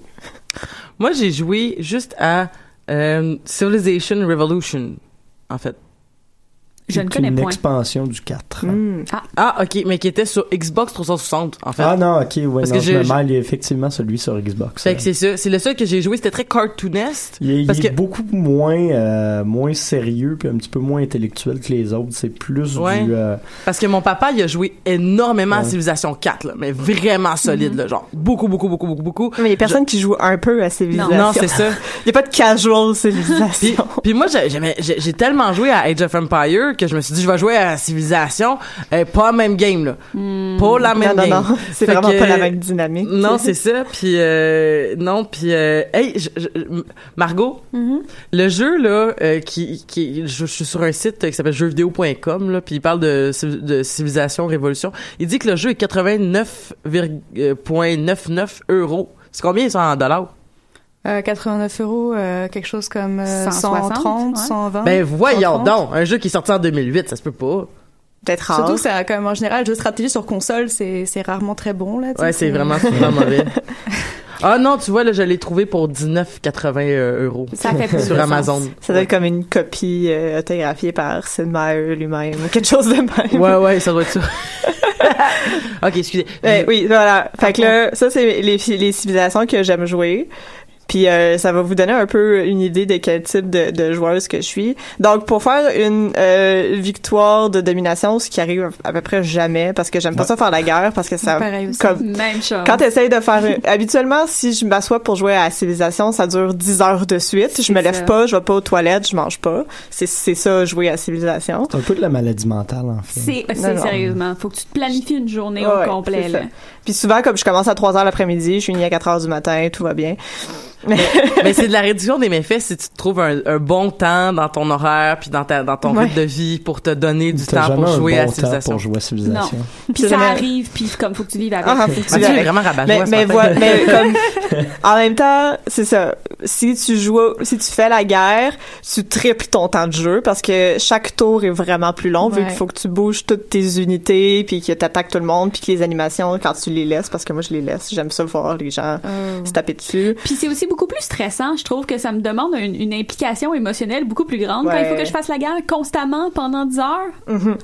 S2: Moi, j'ai joué juste à euh, Civilization Revolution, en fait.
S6: Je ne
S3: C'est
S6: connais
S3: une
S6: point.
S3: expansion du 4.
S5: Mm.
S2: Ah, ok, mais qui était sur Xbox 360, en fait.
S3: Ah non, ok, ouais,
S2: Parce
S3: non,
S2: que
S3: je me mêle, il y a effectivement celui sur Xbox.
S2: Fait que c'est ça. C'est le seul que j'ai joué. C'était très cartooniste.
S3: Il est, il est
S2: que-
S3: beaucoup moins euh, moins sérieux puis un petit peu moins intellectuel que les autres. C'est plus
S2: Ouais.
S3: du euh,
S2: Parce que mon papa, il a joué énormément à. Civilization 4, là, mais vraiment solide, là, genre beaucoup, beaucoup, beaucoup, beaucoup, beaucoup.
S5: Mais il y a personne qui joue un peu à Civilization.
S2: Non, c'est ça.
S5: Il y a pas de casual
S2: Puis,
S5: civilisation.
S2: puis moi, j'ai tellement joué à Age of Empire que je me suis dit, je vais jouer à Civilization, euh, pas la même game, là. Pas la même
S5: non,
S2: game.
S5: non. C'est vraiment
S2: que-
S5: pas la même dynamique.
S2: Non, c'est ça. Puis euh, non, puis euh, hey, je- je- Margot,
S4: Mhm.
S2: le jeu là, euh, qui, qui, je, je suis sur un site qui s'appelle jeuxvideo.com là, puis il parle de, de civilisation révolution. Il dit que le jeu est 89,99 euros. C'est combien ça en dollars?
S4: Euh, 89 euros, euh, quelque chose comme euh,
S6: 160,
S4: 130,
S6: ouais.
S4: 120.
S2: Ben voyons
S4: 130.
S2: donc, un jeu qui est sorti en 2008, ça se peut pas.
S5: Peut-être rare.
S4: Surtout, c'est quand même en général, le jeu de stratégie sur console, c'est c'est rarement très bon là. tu sais,
S2: Ouais, c'est vraiment souvent mauvais. Ah non, tu vois là, je l'ai trouvé pour 19,80 euh, euros
S6: Ça fait plus
S2: sur Amazon.
S6: sens.
S5: Ça doit être comme une copie euh, autographiée par Sid Meier lui-même ou quelque chose de même.
S2: Ouais, ouais, ça doit être ça. ok, excusez.
S5: Ouais, oui, voilà. Fait que là, ça, c'est les, les civilisations que j'aime jouer. Puis euh, ça va vous donner un peu une idée de quel type de, de joueuse que je suis. Donc pour faire une euh, victoire de domination, ce qui arrive à peu près jamais, parce que j'aime pas
S3: Ouais.
S5: ça faire la guerre, parce que ça
S4: Pareil aussi.
S5: comme
S6: Même chose.
S5: quand t'essayes de faire habituellement si je m'assois pour jouer à la civilisation ça dure 10 heures de suite je me
S6: C'est
S5: lève
S6: ça.
S5: pas je vais pas aux toilettes je mange pas c'est c'est ça jouer à la civilisation
S3: c'est un peu de la maladie mentale en fait.
S6: C'est, sérieusement. Faut que tu te planifies une journée
S5: Ouais,
S6: au complet, là.
S5: Puis souvent, comme je commence à 3 heures l'après-midi, je finis à 4 heures du matin, tout va bien.
S2: Mais c'est de la réduction des méfaits si tu trouves un, un bon temps dans ton horaire puis dans ta dans ton
S5: Ouais.
S2: rythme de vie pour te donner du temps pour
S3: un
S2: jouer
S3: bon
S2: à
S3: temps pour jouer à Civilization.
S6: Puis
S5: C'est
S6: ça
S5: jamais-
S6: arrive, puis comme faut que tu vives avec.
S5: Ah, faut que tu vives
S2: vraiment rabat
S5: mais, mais, voilà, mais comme en même temps, c'est ça. Si tu joues, si tu fais la guerre, tu triples ton temps de jeu parce que chaque tour est vraiment plus long vu qu'il faut que tu bouges toutes tes unités puis que t'attaques tout le monde puis que les animations quand tu les laisses parce que moi je les laisse, j'aime ça voir les gens se taper dessus.
S6: Puis c'est aussi beaucoup plus stressant. Je trouve que ça me demande une, une implication émotionnelle beaucoup plus grande quand il faut que je fasse la guerre constamment pendant 10 heures.
S5: Mhm.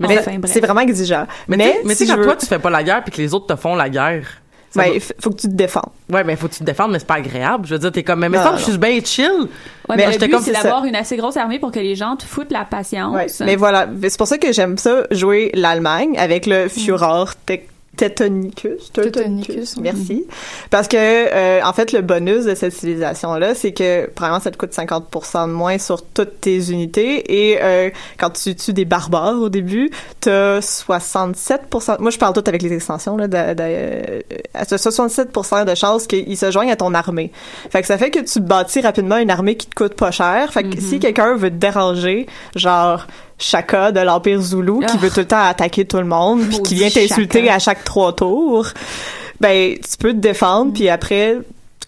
S2: Mais
S5: Mais
S6: Enfin, bref.
S5: c'est vraiment exigeant.
S2: Mais,
S5: Mais,
S2: tu sais- mais
S5: si
S2: quand
S5: veux-
S2: toi tu fais pas la guerre puis que les autres te font la guerre. ça
S5: ben, faut que tu te défends.
S2: Ouais, mais faut que tu te défendes, mais c'est pas agréable. Je veux dire, t'es comme, mais
S5: non.
S2: je suis bien chill.
S6: Ouais,
S5: Mais
S6: mais,
S5: j'étais
S6: le but,
S5: comme
S6: c'est d'avoir une assez grosse armée pour que les gens te foutent la patience.
S5: Ouais. Mais voilà, c'est pour ça que j'aime ça jouer l'Allemagne avec le Führer Te- Teutonicus.
S4: Teutonicus, ouais.
S5: Merci. Parce que euh, en fait le bonus de cette civilisation là, c'est que vraiment ça te coûte 50% de moins sur toutes tes unités et euh, quand tu tues des barbares au début, t'as 67%. Moi je parle tout avec les extensions là, de, de, euh, t'as 67% de chances qu'ils se joignent à ton armée. Fait que ça fait que tu bâtis rapidement une armée qui te coûte pas cher. Fait que si quelqu'un veut te déranger, genre Shaka de l'Empire Zulu qui
S6: Ah.
S5: veut tout le temps attaquer tout le monde puis qui vient t'insulter à chaque trois tours, ben tu peux te défendre puis après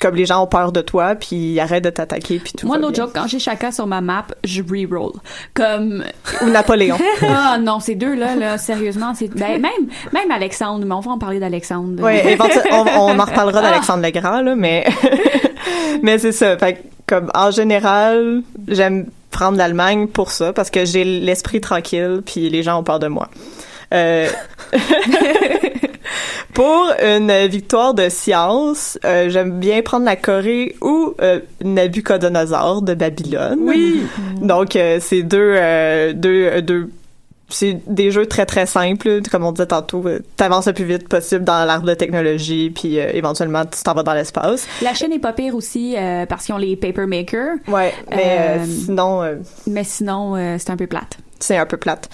S5: comme les gens ont peur de toi puis ils arrêtent de t'attaquer puis tout
S6: Moi, no joke, quand j'ai Chaka sur ma map, je reroll. Comme,
S5: ou Napoléon.
S6: ah non, ces deux-là, là, sérieusement, c'est, ben, même, même Alexandre, mais on va en parler d'Alexandre.
S5: Éventuellement, on, on en reparlera
S6: Ah.
S5: d'Alexandre le Grand là, mais mais c'est ça. Fait que, comme en général, j'aime prendre l'Allemagne pour ça parce que j'ai l'esprit tranquille puis les gens ont peur de moi. Euh, pour une victoire de science, euh, j'aime bien prendre la Corée ou euh, Nabucodonosor de Babylone.
S2: Oui.
S5: Donc euh, c'est deux deux deux c'est des jeux très très simples comme on disait tantôt euh, t'avances le plus vite possible dans l'arbre de technologie puis euh, éventuellement tu t'en vas dans l'espace
S6: La Chine est pas pire aussi, euh, parce qu'ils ont les paper makers.
S5: ouais mais euh, sinon
S6: Mais sinon, c'est un peu plate.
S5: c'est un peu plate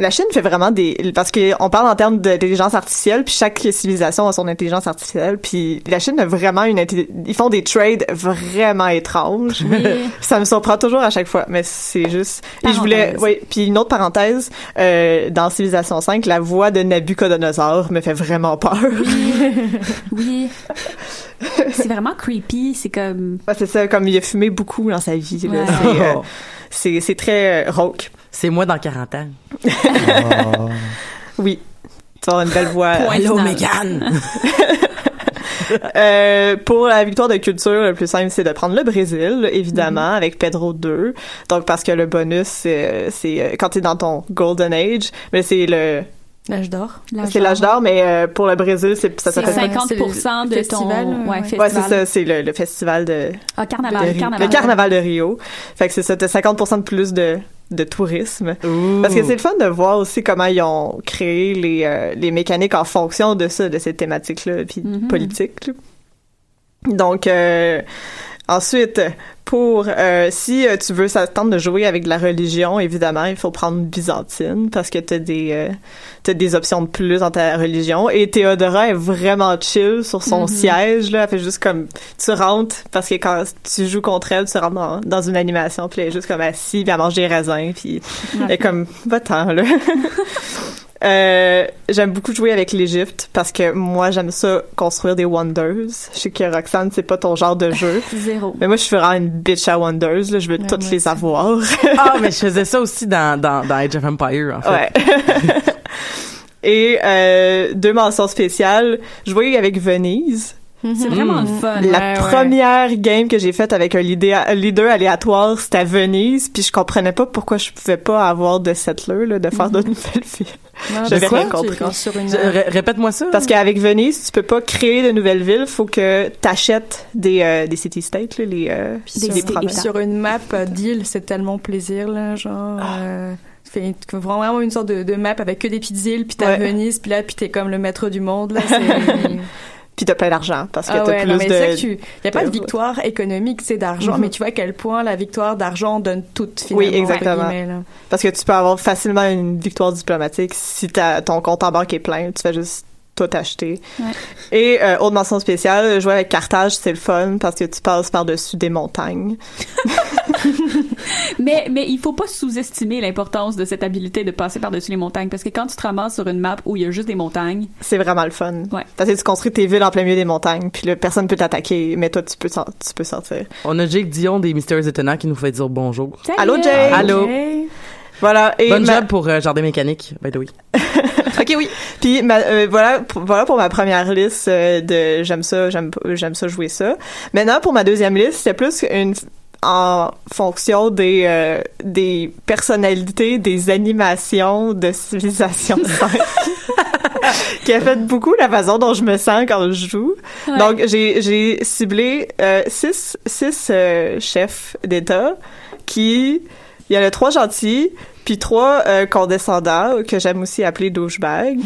S5: la Chine fait vraiment des parce que on parle en termes d'intelligence artificielle puis chaque civilisation a son intelligence artificielle puis la Chine a vraiment une ils font des trades vraiment étranges
S6: Oui.
S5: ça me surprend toujours à chaque fois mais c'est juste et je voulais oui puis une autre parenthèse euh, dans Civilisation 5 la voix de Nabucodonosor me fait vraiment peur
S6: Oui. c'est vraiment creepy. C'est comme.
S5: Ouais, c'est ça comme il a fumé beaucoup dans sa vie.
S6: Ouais.
S5: c'est euh, très euh, rauque
S2: C'est moi dans 40 ans.
S5: oui tu vas avoir une belle voix
S2: Hello. Megan!
S5: Euh, pour la victoire de culture, le plus simple, c'est de prendre le Brésil, évidemment, avec Pedro 2. Donc, parce que le bonus, c'est, c'est euh, quand t'es dans ton Golden Age, mais c'est le,
S4: L'âge d'or.
S5: c'est l'âge d'or, mais euh, pour le Brésil, c'est, ça
S6: C'est
S5: s'appelle...
S6: 50%
S4: c'est le
S6: de ton.
S4: festival,
S6: ouais,
S4: ouais.
S6: festival.
S5: Ouais, c'est ça, c'est le, le festival de,
S6: Ah,
S5: de
S6: carnaval.
S5: Rio.
S6: carnaval.
S5: Le carnaval de Rio. Fait que c'est ça, t'as 50% de plus de, de tourisme. Parce que c'est le fun de voir aussi comment ils ont créé les, euh, les mécaniques en fonction de ça, de cette thématique-là, puis
S6: Mhm.
S5: politique. là. Donc, euh, ensuite, pour euh, si euh, tu veux s'attendre de jouer avec de la religion, évidemment, il faut prendre byzantine parce que t'as des euh, t'as des options de plus dans ta religion. Et Théodora est vraiment chill sur son
S6: Mhm.
S5: siège là. Elle fait juste comme tu rentres parce que quand tu joues contre elle, tu rentres dans, dans une animation puis elle est juste comme assise puis elle mange des raisins puis elle est comme va-t'en là. Euh, j'aime beaucoup jouer avec l'Égypte parce que moi j'aime ça construire des wonders. Je sais que Roxane c'est pas ton genre de jeu,
S6: Zéro.
S5: mais moi je suis vraiment une bitch à wonders là, je veux
S4: Ouais,
S5: toutes
S4: moi
S5: les avoir.
S2: ah, mais je faisais ça aussi dans, dans, dans Age of Empire, en fait.
S5: ouais. Et euh, deux mentions spéciales, jouer avec Venise.
S6: C'est vraiment le fun.
S5: La
S4: ouais.
S5: première game que j'ai faite avec un leader, un leader aléatoire, c'était à Venise, puis je comprenais pas pourquoi je pouvais pas avoir de settler, là, de faire de nouvelles villes. J'avais rien compris.
S4: Une
S2: Répète-moi ça.
S5: Parce qu'avec Venise, tu peux pas créer de nouvelles villes, faut que t'achètes des euh, des city states, là, les euh, des,
S4: sur,
S5: des provinces.
S4: sur une map euh, d'île, c'est tellement plaisir, là, genre...
S5: Ah.
S4: euh, fait vraiment une sorte de, de map avec que des petites îles, puis t'as
S5: Ouais.
S4: Venise, puis là, puis t'es comme le maître du monde, là, c'est...
S5: Puis t'as plein d'argent parce que
S4: Ah
S5: t'as
S4: ouais,
S5: plus
S4: non, mais
S5: de.
S4: c'est que tu... Y a pas de
S5: de-
S4: victoire économique, c'est d'argent,
S5: Mhm.
S4: mais tu vois à quel point la victoire d'argent donne toute, finalement.
S5: Oui, exactement. Parce que tu peux avoir facilement une victoire diplomatique si t'as ton compte en banque est plein, tu fais juste tout acheter.
S6: Ouais.
S5: Et euh, autre mention spéciale, jouer avec cartage, c'est le fun parce que tu passes par-dessus des montagnes.
S6: Mais, mais il faut pas sous-estimer l'importance de cette habileté de passer par-dessus les montagnes parce que quand tu te ramasses sur une map où il y a juste des montagnes,
S5: C'est vraiment le fun.
S6: Ouais.
S5: Parce que tu construis tes villes en plein milieu des montagnes, puis là, personne peut t'attaquer, mais toi, tu peux, sor- tu peux sortir.
S2: On a Jake Dion des Mystérieux Étonnants qui nous fait dire bonjour.
S6: Salut!
S5: Allô, Jay? Voilà. Et
S2: Bonne
S5: ma-
S2: job pour euh, Jardin Mécanique, by the way.
S5: Ok, oui. Puis ma- euh, voilà, pour, voilà pour ma première liste euh, de j'aime ça, j'aime j'aime ça jouer ça. Maintenant pour ma deuxième liste, c'est plus une en fonction des euh, des personnalités, des animations de Civilisation 5. qui a fait beaucoup la façon dont je me sens quand je joue.
S6: Ouais.
S5: Donc j'ai j'ai ciblé euh, six six euh, chefs d'État qui il y a trois gentils puis trois euh, condescendants que j'aime aussi appeler douchebags.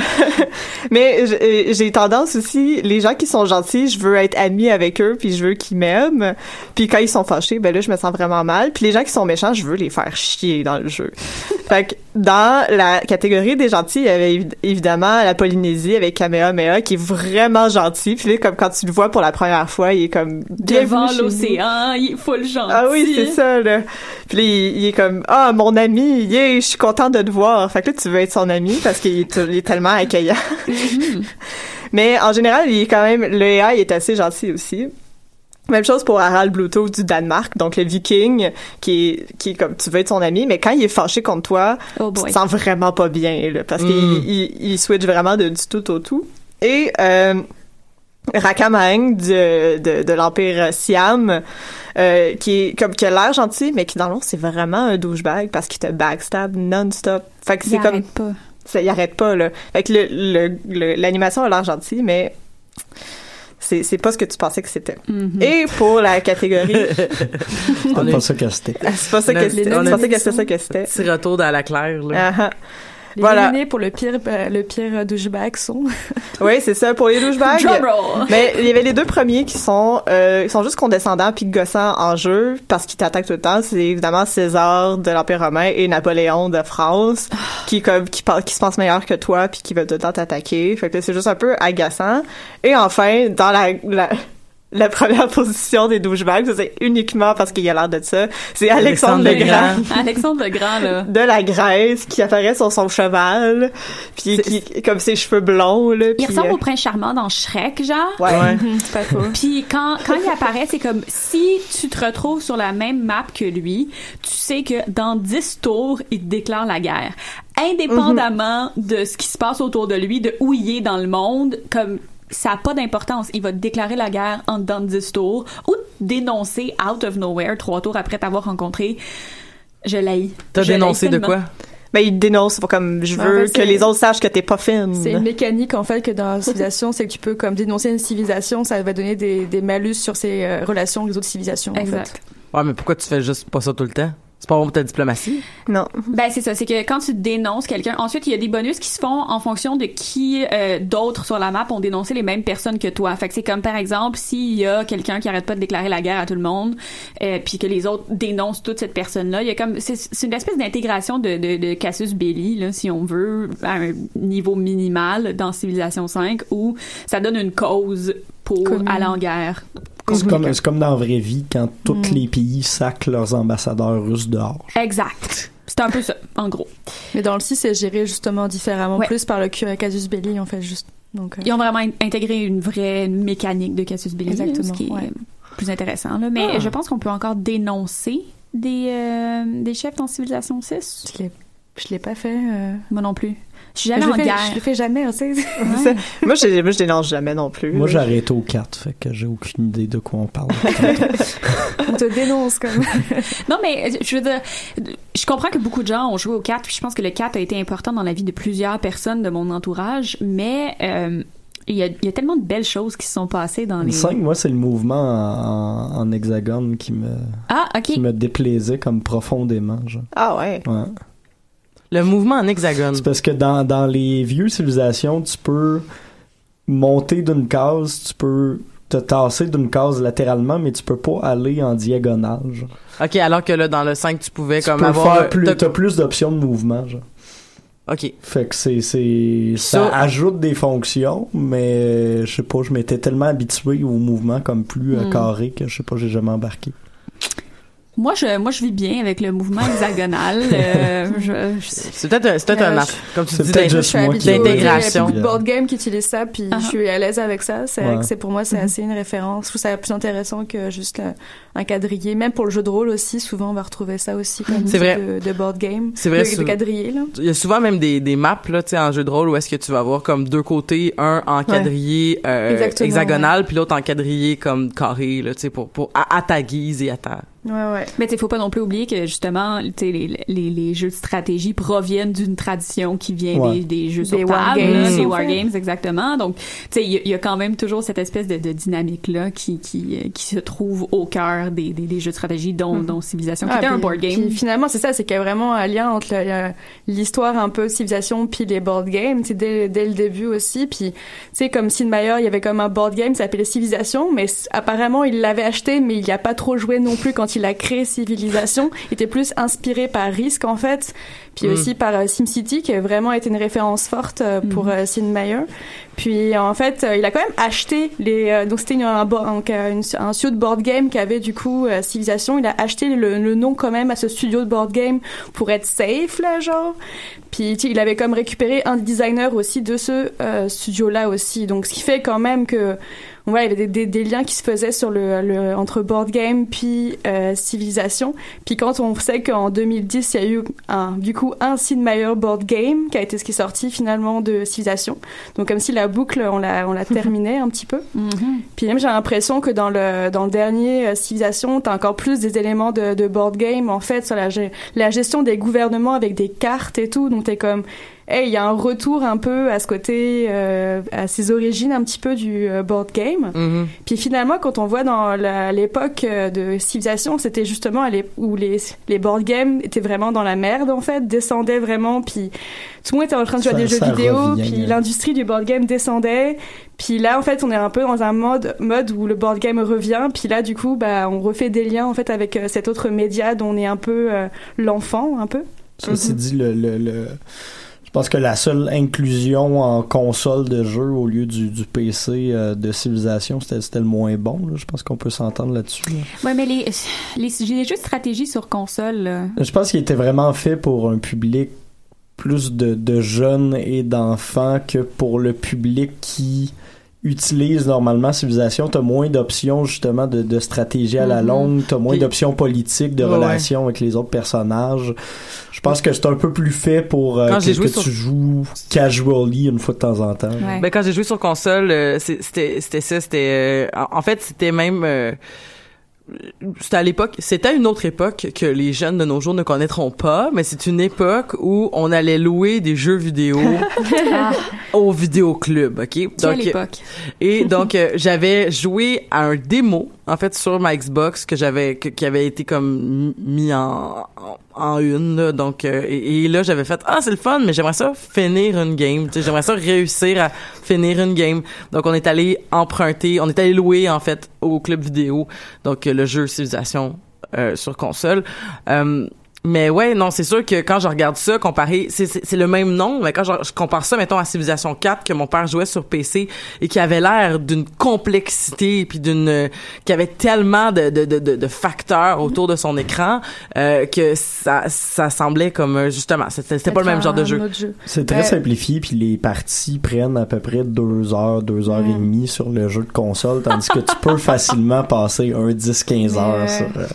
S5: Mais euh, j'ai tendance aussi les gens qui sont gentils, je veux être amie avec eux puis je veux qu'ils m'aiment. Puis quand ils sont fâchés, ben là je me sens vraiment mal. Puis les gens qui sont méchants, je veux les faire chier dans le jeu. fait que dans la catégorie des gentils, il y avait évi- évidemment la Polynésie avec Kamehameha qui est vraiment gentil. Puis là comme quand tu le vois pour la première fois, il est comme
S6: devant l'océan, il est full gentil.
S5: Ah oui, c'est ça, là. Puis là, il, il est comme, ah, mon ami, yeah, je suis content de te voir. Fait que là, tu veux être son ami parce qu'il est, tellement accueillant. Mais en général, il est quand même, le AI est assez gentil aussi. Même chose pour Harald Bluetooth du Danemark, donc le viking, qui est, qui est comme, tu veux être son ami, mais quand il est fâché contre toi,
S6: Oh
S5: tu te sens vraiment pas bien, là, parce
S2: Mm.
S5: qu'il il, il switch vraiment de, du tout au tout. Et, euh, Rakamang de, de, de l'Empire Siam, euh, qui est comme qui a l'air gentil, mais qui dans le fond c'est vraiment un douchebag parce qu'il te backstab non-stop. Fait que
S6: Il
S5: c'est comme
S6: arrête pas.
S5: ça y arrête pas là. Fait que le le- le- l'animation a l'air gentil, mais c'est c'est pas ce que tu pensais que c'était.
S6: Mhm.
S5: Et pour la catégorie,
S3: C'est pas ça que c'était.
S5: c'est pas ça que c'était.
S2: on a-
S5: Tu pensais que c'était ça que c'était.
S2: Petit retour dans la claire, là.
S5: Ah, ah.
S4: Les
S5: Voilà.
S4: nominés pour le pire, euh, le pire douchebag sont.
S5: Oui, c'est ça pour les douchebags.
S6: Drumroll!
S5: Mais il y avait les deux premiers qui sont euh, ils sont juste condescendants puis gossants en jeu parce qu'ils t'attaquent tout le temps. C'est évidemment César de l'Empire romain et Napoléon de France qui comme qui, qui se pensent meilleurs que toi puis qui veulent tout le temps t'attaquer. Fait que c'est juste un peu agaçant. Et enfin, dans la, la la première position des douchebags, ça, c'est uniquement parce qu'il a l'air de ça. C'est Alexandre,
S2: Alexandre
S5: le Grand
S6: Alexandre le Grand, là.
S5: de la Grèce qui apparaît sur son cheval puis qui comme ses cheveux blonds là
S6: Il ressemble
S5: euh,
S6: au prince charmant dans Shrek, genre.
S5: ouais.
S2: Ouais.
S6: Puis quand, quand il apparaît, c'est comme si tu te retrouves sur la même map que lui, tu sais que dans 10 tours, il te déclare la guerre. Indépendamment de ce qui se passe autour de lui, de où il est dans le monde, comme ça n'a pas d'importance. Il va te déclarer la guerre en dedans de 10 tours ou te dénoncer out of nowhere trois tours après t'avoir rencontré. Je l'haïs.
S2: T'as dénoncé de quoi?
S5: Ben, il te dénonce pour comme je
S4: En
S5: veux
S4: fait,
S5: que les autres sachent que t'es pas fine.
S4: C'est une mécanique en fait que dans la civilisation, c'est que tu peux comme dénoncer une civilisation, ça va donner des, des malus sur ses euh, relations avec les autres civilisations. En
S6: Exact.
S4: fait.
S2: Ouais, mais pourquoi tu fais juste pas ça tout le temps? C'est pas bon pour ta diplomatie?
S5: Non.
S6: Ben c'est ça, c'est que quand tu dénonces quelqu'un, ensuite il y a des bonus qui se font en fonction de qui euh, d'autres sur la map ont dénoncé les mêmes personnes que toi. Fait que c'est comme par exemple s'il y a quelqu'un qui arrête pas de déclarer la guerre à tout le monde, euh, puis que les autres dénoncent toute cette personne-là, il y a comme c'est c'est une espèce d'intégration de, de, de casus belli là, si on veut, à un niveau minimal dans Civilisation 5 où ça donne une cause pour
S4: Commune.
S6: aller en guerre.
S3: C'est comme, c'est comme dans la vraie vie quand tous les pays sacent leurs ambassadeurs russes dehors.
S6: Exact. C'est un peu ça, en gros.
S4: Mais dans le 6, c'est géré justement différemment,
S6: Ouais.
S4: plus par le casus belli en fait juste. Donc, euh,
S6: Ils ont vraiment in- intégré une vraie mécanique de casus belli,
S4: Exactement,
S6: ce qui est
S4: ouais.
S6: plus intéressant. Là. Mais
S2: Ah.
S6: je pense qu'on peut encore dénoncer des, euh, des chefs dans Civilisation 6.
S4: je l'ai, je l'ai pas fait. euh,
S6: Moi non plus. Je suis jamais en
S4: fais,
S6: guerre.
S4: je le fais jamais, tu sais.
S5: Ça, moi, je, moi, je dénonce jamais non plus.
S3: Moi, j'ai arrêté aux 4, fait que j'ai aucune idée de quoi on parle.
S4: On te dénonce comme.
S6: Non, mais je veux dire, je comprends que beaucoup de gens ont joué au 4, puis je pense que le 4 a été important dans la vie de plusieurs personnes de mon entourage, mais euh, il y, a, il y a tellement de belles choses qui se sont passées dans
S3: Le
S6: les...
S3: 5, moi, c'est le mouvement en, en hexagone qui me,
S6: Ah, ok.
S3: qui me déplaisait comme profondément. Genre.
S5: Ah ouais.
S3: Ouais.
S2: Le mouvement en hexagone.
S3: C'est parce que dans, dans les vieux civilisations, tu peux monter d'une case, tu peux te tasser d'une case latéralement, mais tu peux pas aller en diagonale. genre.
S2: Ok, alors que là, dans le 5, tu pouvais
S3: Tu
S2: comme
S3: peux
S2: avoir...
S3: faire plus,
S2: t'as-
S3: plus d'options de mouvement. Genre.
S2: Ok.
S3: Fait que c'est, c'est, ça,
S2: Ça-
S3: ajoute des fonctions, mais je sais pas, je m'étais tellement habitué au mouvement comme plus euh,
S6: Mm.
S3: carré que je sais pas, j'ai jamais embarqué.
S6: Moi, je, moi, je vis bien avec le mouvement hexagonal. Euh, je, je-
S2: C'est peut-être un, c'est peut-être un
S4: Euh,
S2: comme tu
S3: c'est
S2: dis, D'intégration.
S4: Il y a beaucoup de board games qui utilisent ça, puis
S6: Ah.
S4: je suis à l'aise avec ça. C'est vrai
S3: Ouais.
S4: que c'est pour moi, c'est
S6: Mhm.
S4: assez une référence. Je trouve ça plus intéressant que juste le- un quadrillé. Même pour le jeu de rôle aussi, souvent on va retrouver ça aussi comme
S2: C'est
S4: type
S2: vrai.
S4: De, de board game.
S2: C'est vrai,
S4: De, de quadrillé, là.
S2: Il y a souvent même des, des maps là, tu sais, en jeu de rôle où est-ce que tu vas avoir comme deux côtés, un en quadrillé euh, hexagonal, puis l'autre en quadrillé comme carré là, tu sais, pour pour à, à ta guise et à ta.
S4: Ouais, ouais.
S6: Mais il faut pas non plus oublier que justement, tu sais, les, les, les jeux de stratégie proviennent d'une tradition qui vient
S3: Ouais.
S6: des, des jeux
S4: Des
S6: sur table,
S4: wargames,
S6: là, des wargames exactement. Donc, tu sais, il y, a- il y a quand même toujours cette espèce de, de dynamique là qui, qui euh, qui se trouve au cœur des, des, des jeux de stratégie, dont, dont Civilisation, qui
S4: Ah,
S6: était un board game.
S4: Puis finalement, c'est ça, c'est qu'il y a vraiment un lien entre l'histoire un peu civilisation puis les board games, c'est dès, dès le début aussi. Puis, tu sais, comme Sid Meier, il y avait comme un board game qui s'appelait Civilisation, mais apparemment, il l'avait acheté, mais il n'y a pas trop joué non plus quand il a créé Civilisation. Il était plus inspiré par Risk, en fait, puis
S2: Mm.
S4: aussi par euh, SimCity, qui a vraiment été une référence forte euh, pour
S6: Mhm.
S4: euh, Sid Meier. Puis en fait, euh, il a quand même acheté les. euh, donc c'était une- un, un, un studio de board game qui avait du coup euh, Civilisation. Il a acheté le, le nom quand même à ce studio de board game pour être safe là, genre. Puis il avait comme récupéré un des designers aussi de ce euh, studio-là aussi. Donc ce qui fait quand même que voilà, il y avait des, des, des liens qui se faisaient sur le, le entre board game puis euh, civilisation. Puis quand on sait qu'en 2010 il y a eu un du coup un Sid Meier board game qui a été ce qui est sorti finalement de civilisation. Donc comme si la boucle on la on la terminait un petit peu.
S6: Mhm.
S4: Puis même j'ai l'impression que dans le dans le dernier euh, civilisation t'as encore plus des éléments de, de board game en fait sur la la gestion des gouvernements avec des cartes et tout. Donc t'es comme Hey, il y a un retour un peu à ce côté, euh, à ses origines un petit peu du euh, board game.
S2: Mhm.
S4: Puis finalement, quand on voit dans la- l'époque euh, de civilisation, c'était justement à où les, les board games étaient vraiment dans la merde, en fait, descendaient vraiment, puis tout le monde était en train de jouer à
S3: Ça-
S4: des jeux
S3: ça
S4: vidéo,
S3: revient,
S4: puis
S3: hein.
S4: l'industrie du board game descendait. Puis là, en fait, on est un peu dans un mode, mode où le board game revient, puis là, du coup, bah, on refait des liens, en fait, avec euh, cet autre média dont on est un peu euh, l'enfant, un peu.
S3: Ceci
S4: Mhm.
S3: dit, le, le, pense que la seule inclusion en console de jeu au lieu du, du PC euh, de civilisation, c'était le moins bon. là. Je pense qu'on peut s'entendre là-dessus. là.
S6: Ouais, mais les, les, les jeux de stratégie sur console, là,
S3: Je pense qu'il était vraiment fait pour un public plus de, de jeunes et d'enfants que pour le public qui utilise normalement civilisation. T'as moins d'options justement de, de stratégie à la
S2: Mhm.
S3: longue, t'as moins d'options politiques, de
S2: Ouais, ouais.
S3: relations avec les autres personnages. Je pense que c'est un peu plus fait pour euh,
S2: Quand
S3: que, que
S2: sur-
S3: tu joues casually une fois de temps en temps.
S6: Ouais.
S2: Ben quand j'ai joué sur console, euh, c'était c'était ça, c'était euh, en en fait c'était même euh, c'était à l'époque, c'était une autre époque que les jeunes de nos jours ne connaîtront pas, mais c'est une époque où on allait louer des jeux vidéo au vidéoclub, OK?
S6: Quelle
S2: Donc
S6: époque?
S2: et donc euh, j'avais joué à un démo en fait sur ma Xbox que j'avais qui avait été comme mis en en, une là. donc euh, et, là j'avais fait ah c'est le fun mais j'aimerais ça finir une game. J'aimerais ça réussir à finir une game. Donc on est allé emprunter on est allé louer en fait au club vidéo. Donc euh, le jeu Civilization euh, sur console. Euh, mais ouais, non, c'est sûr que quand je regarde ça, comparé, c'est, c'est, c'est le même nom, mais quand je, je compare ça, mettons, à Civilization 4, que mon père jouait sur PC, et qui avait l'air d'une complexité, puis d'une, euh, qui avait tellement de, de, de, de, facteurs autour de son écran, euh, que ça, ça semblait comme, euh, justement, c'était, pas le même genre de jeu.
S3: C'est très
S4: Ouais.
S3: simplifié, puis les parties prennent à peu près deux heures, deux heures et demie sur le jeu de console, tandis que tu peux facilement passer un 10-15 heures
S4: Mais-
S3: sur, euh,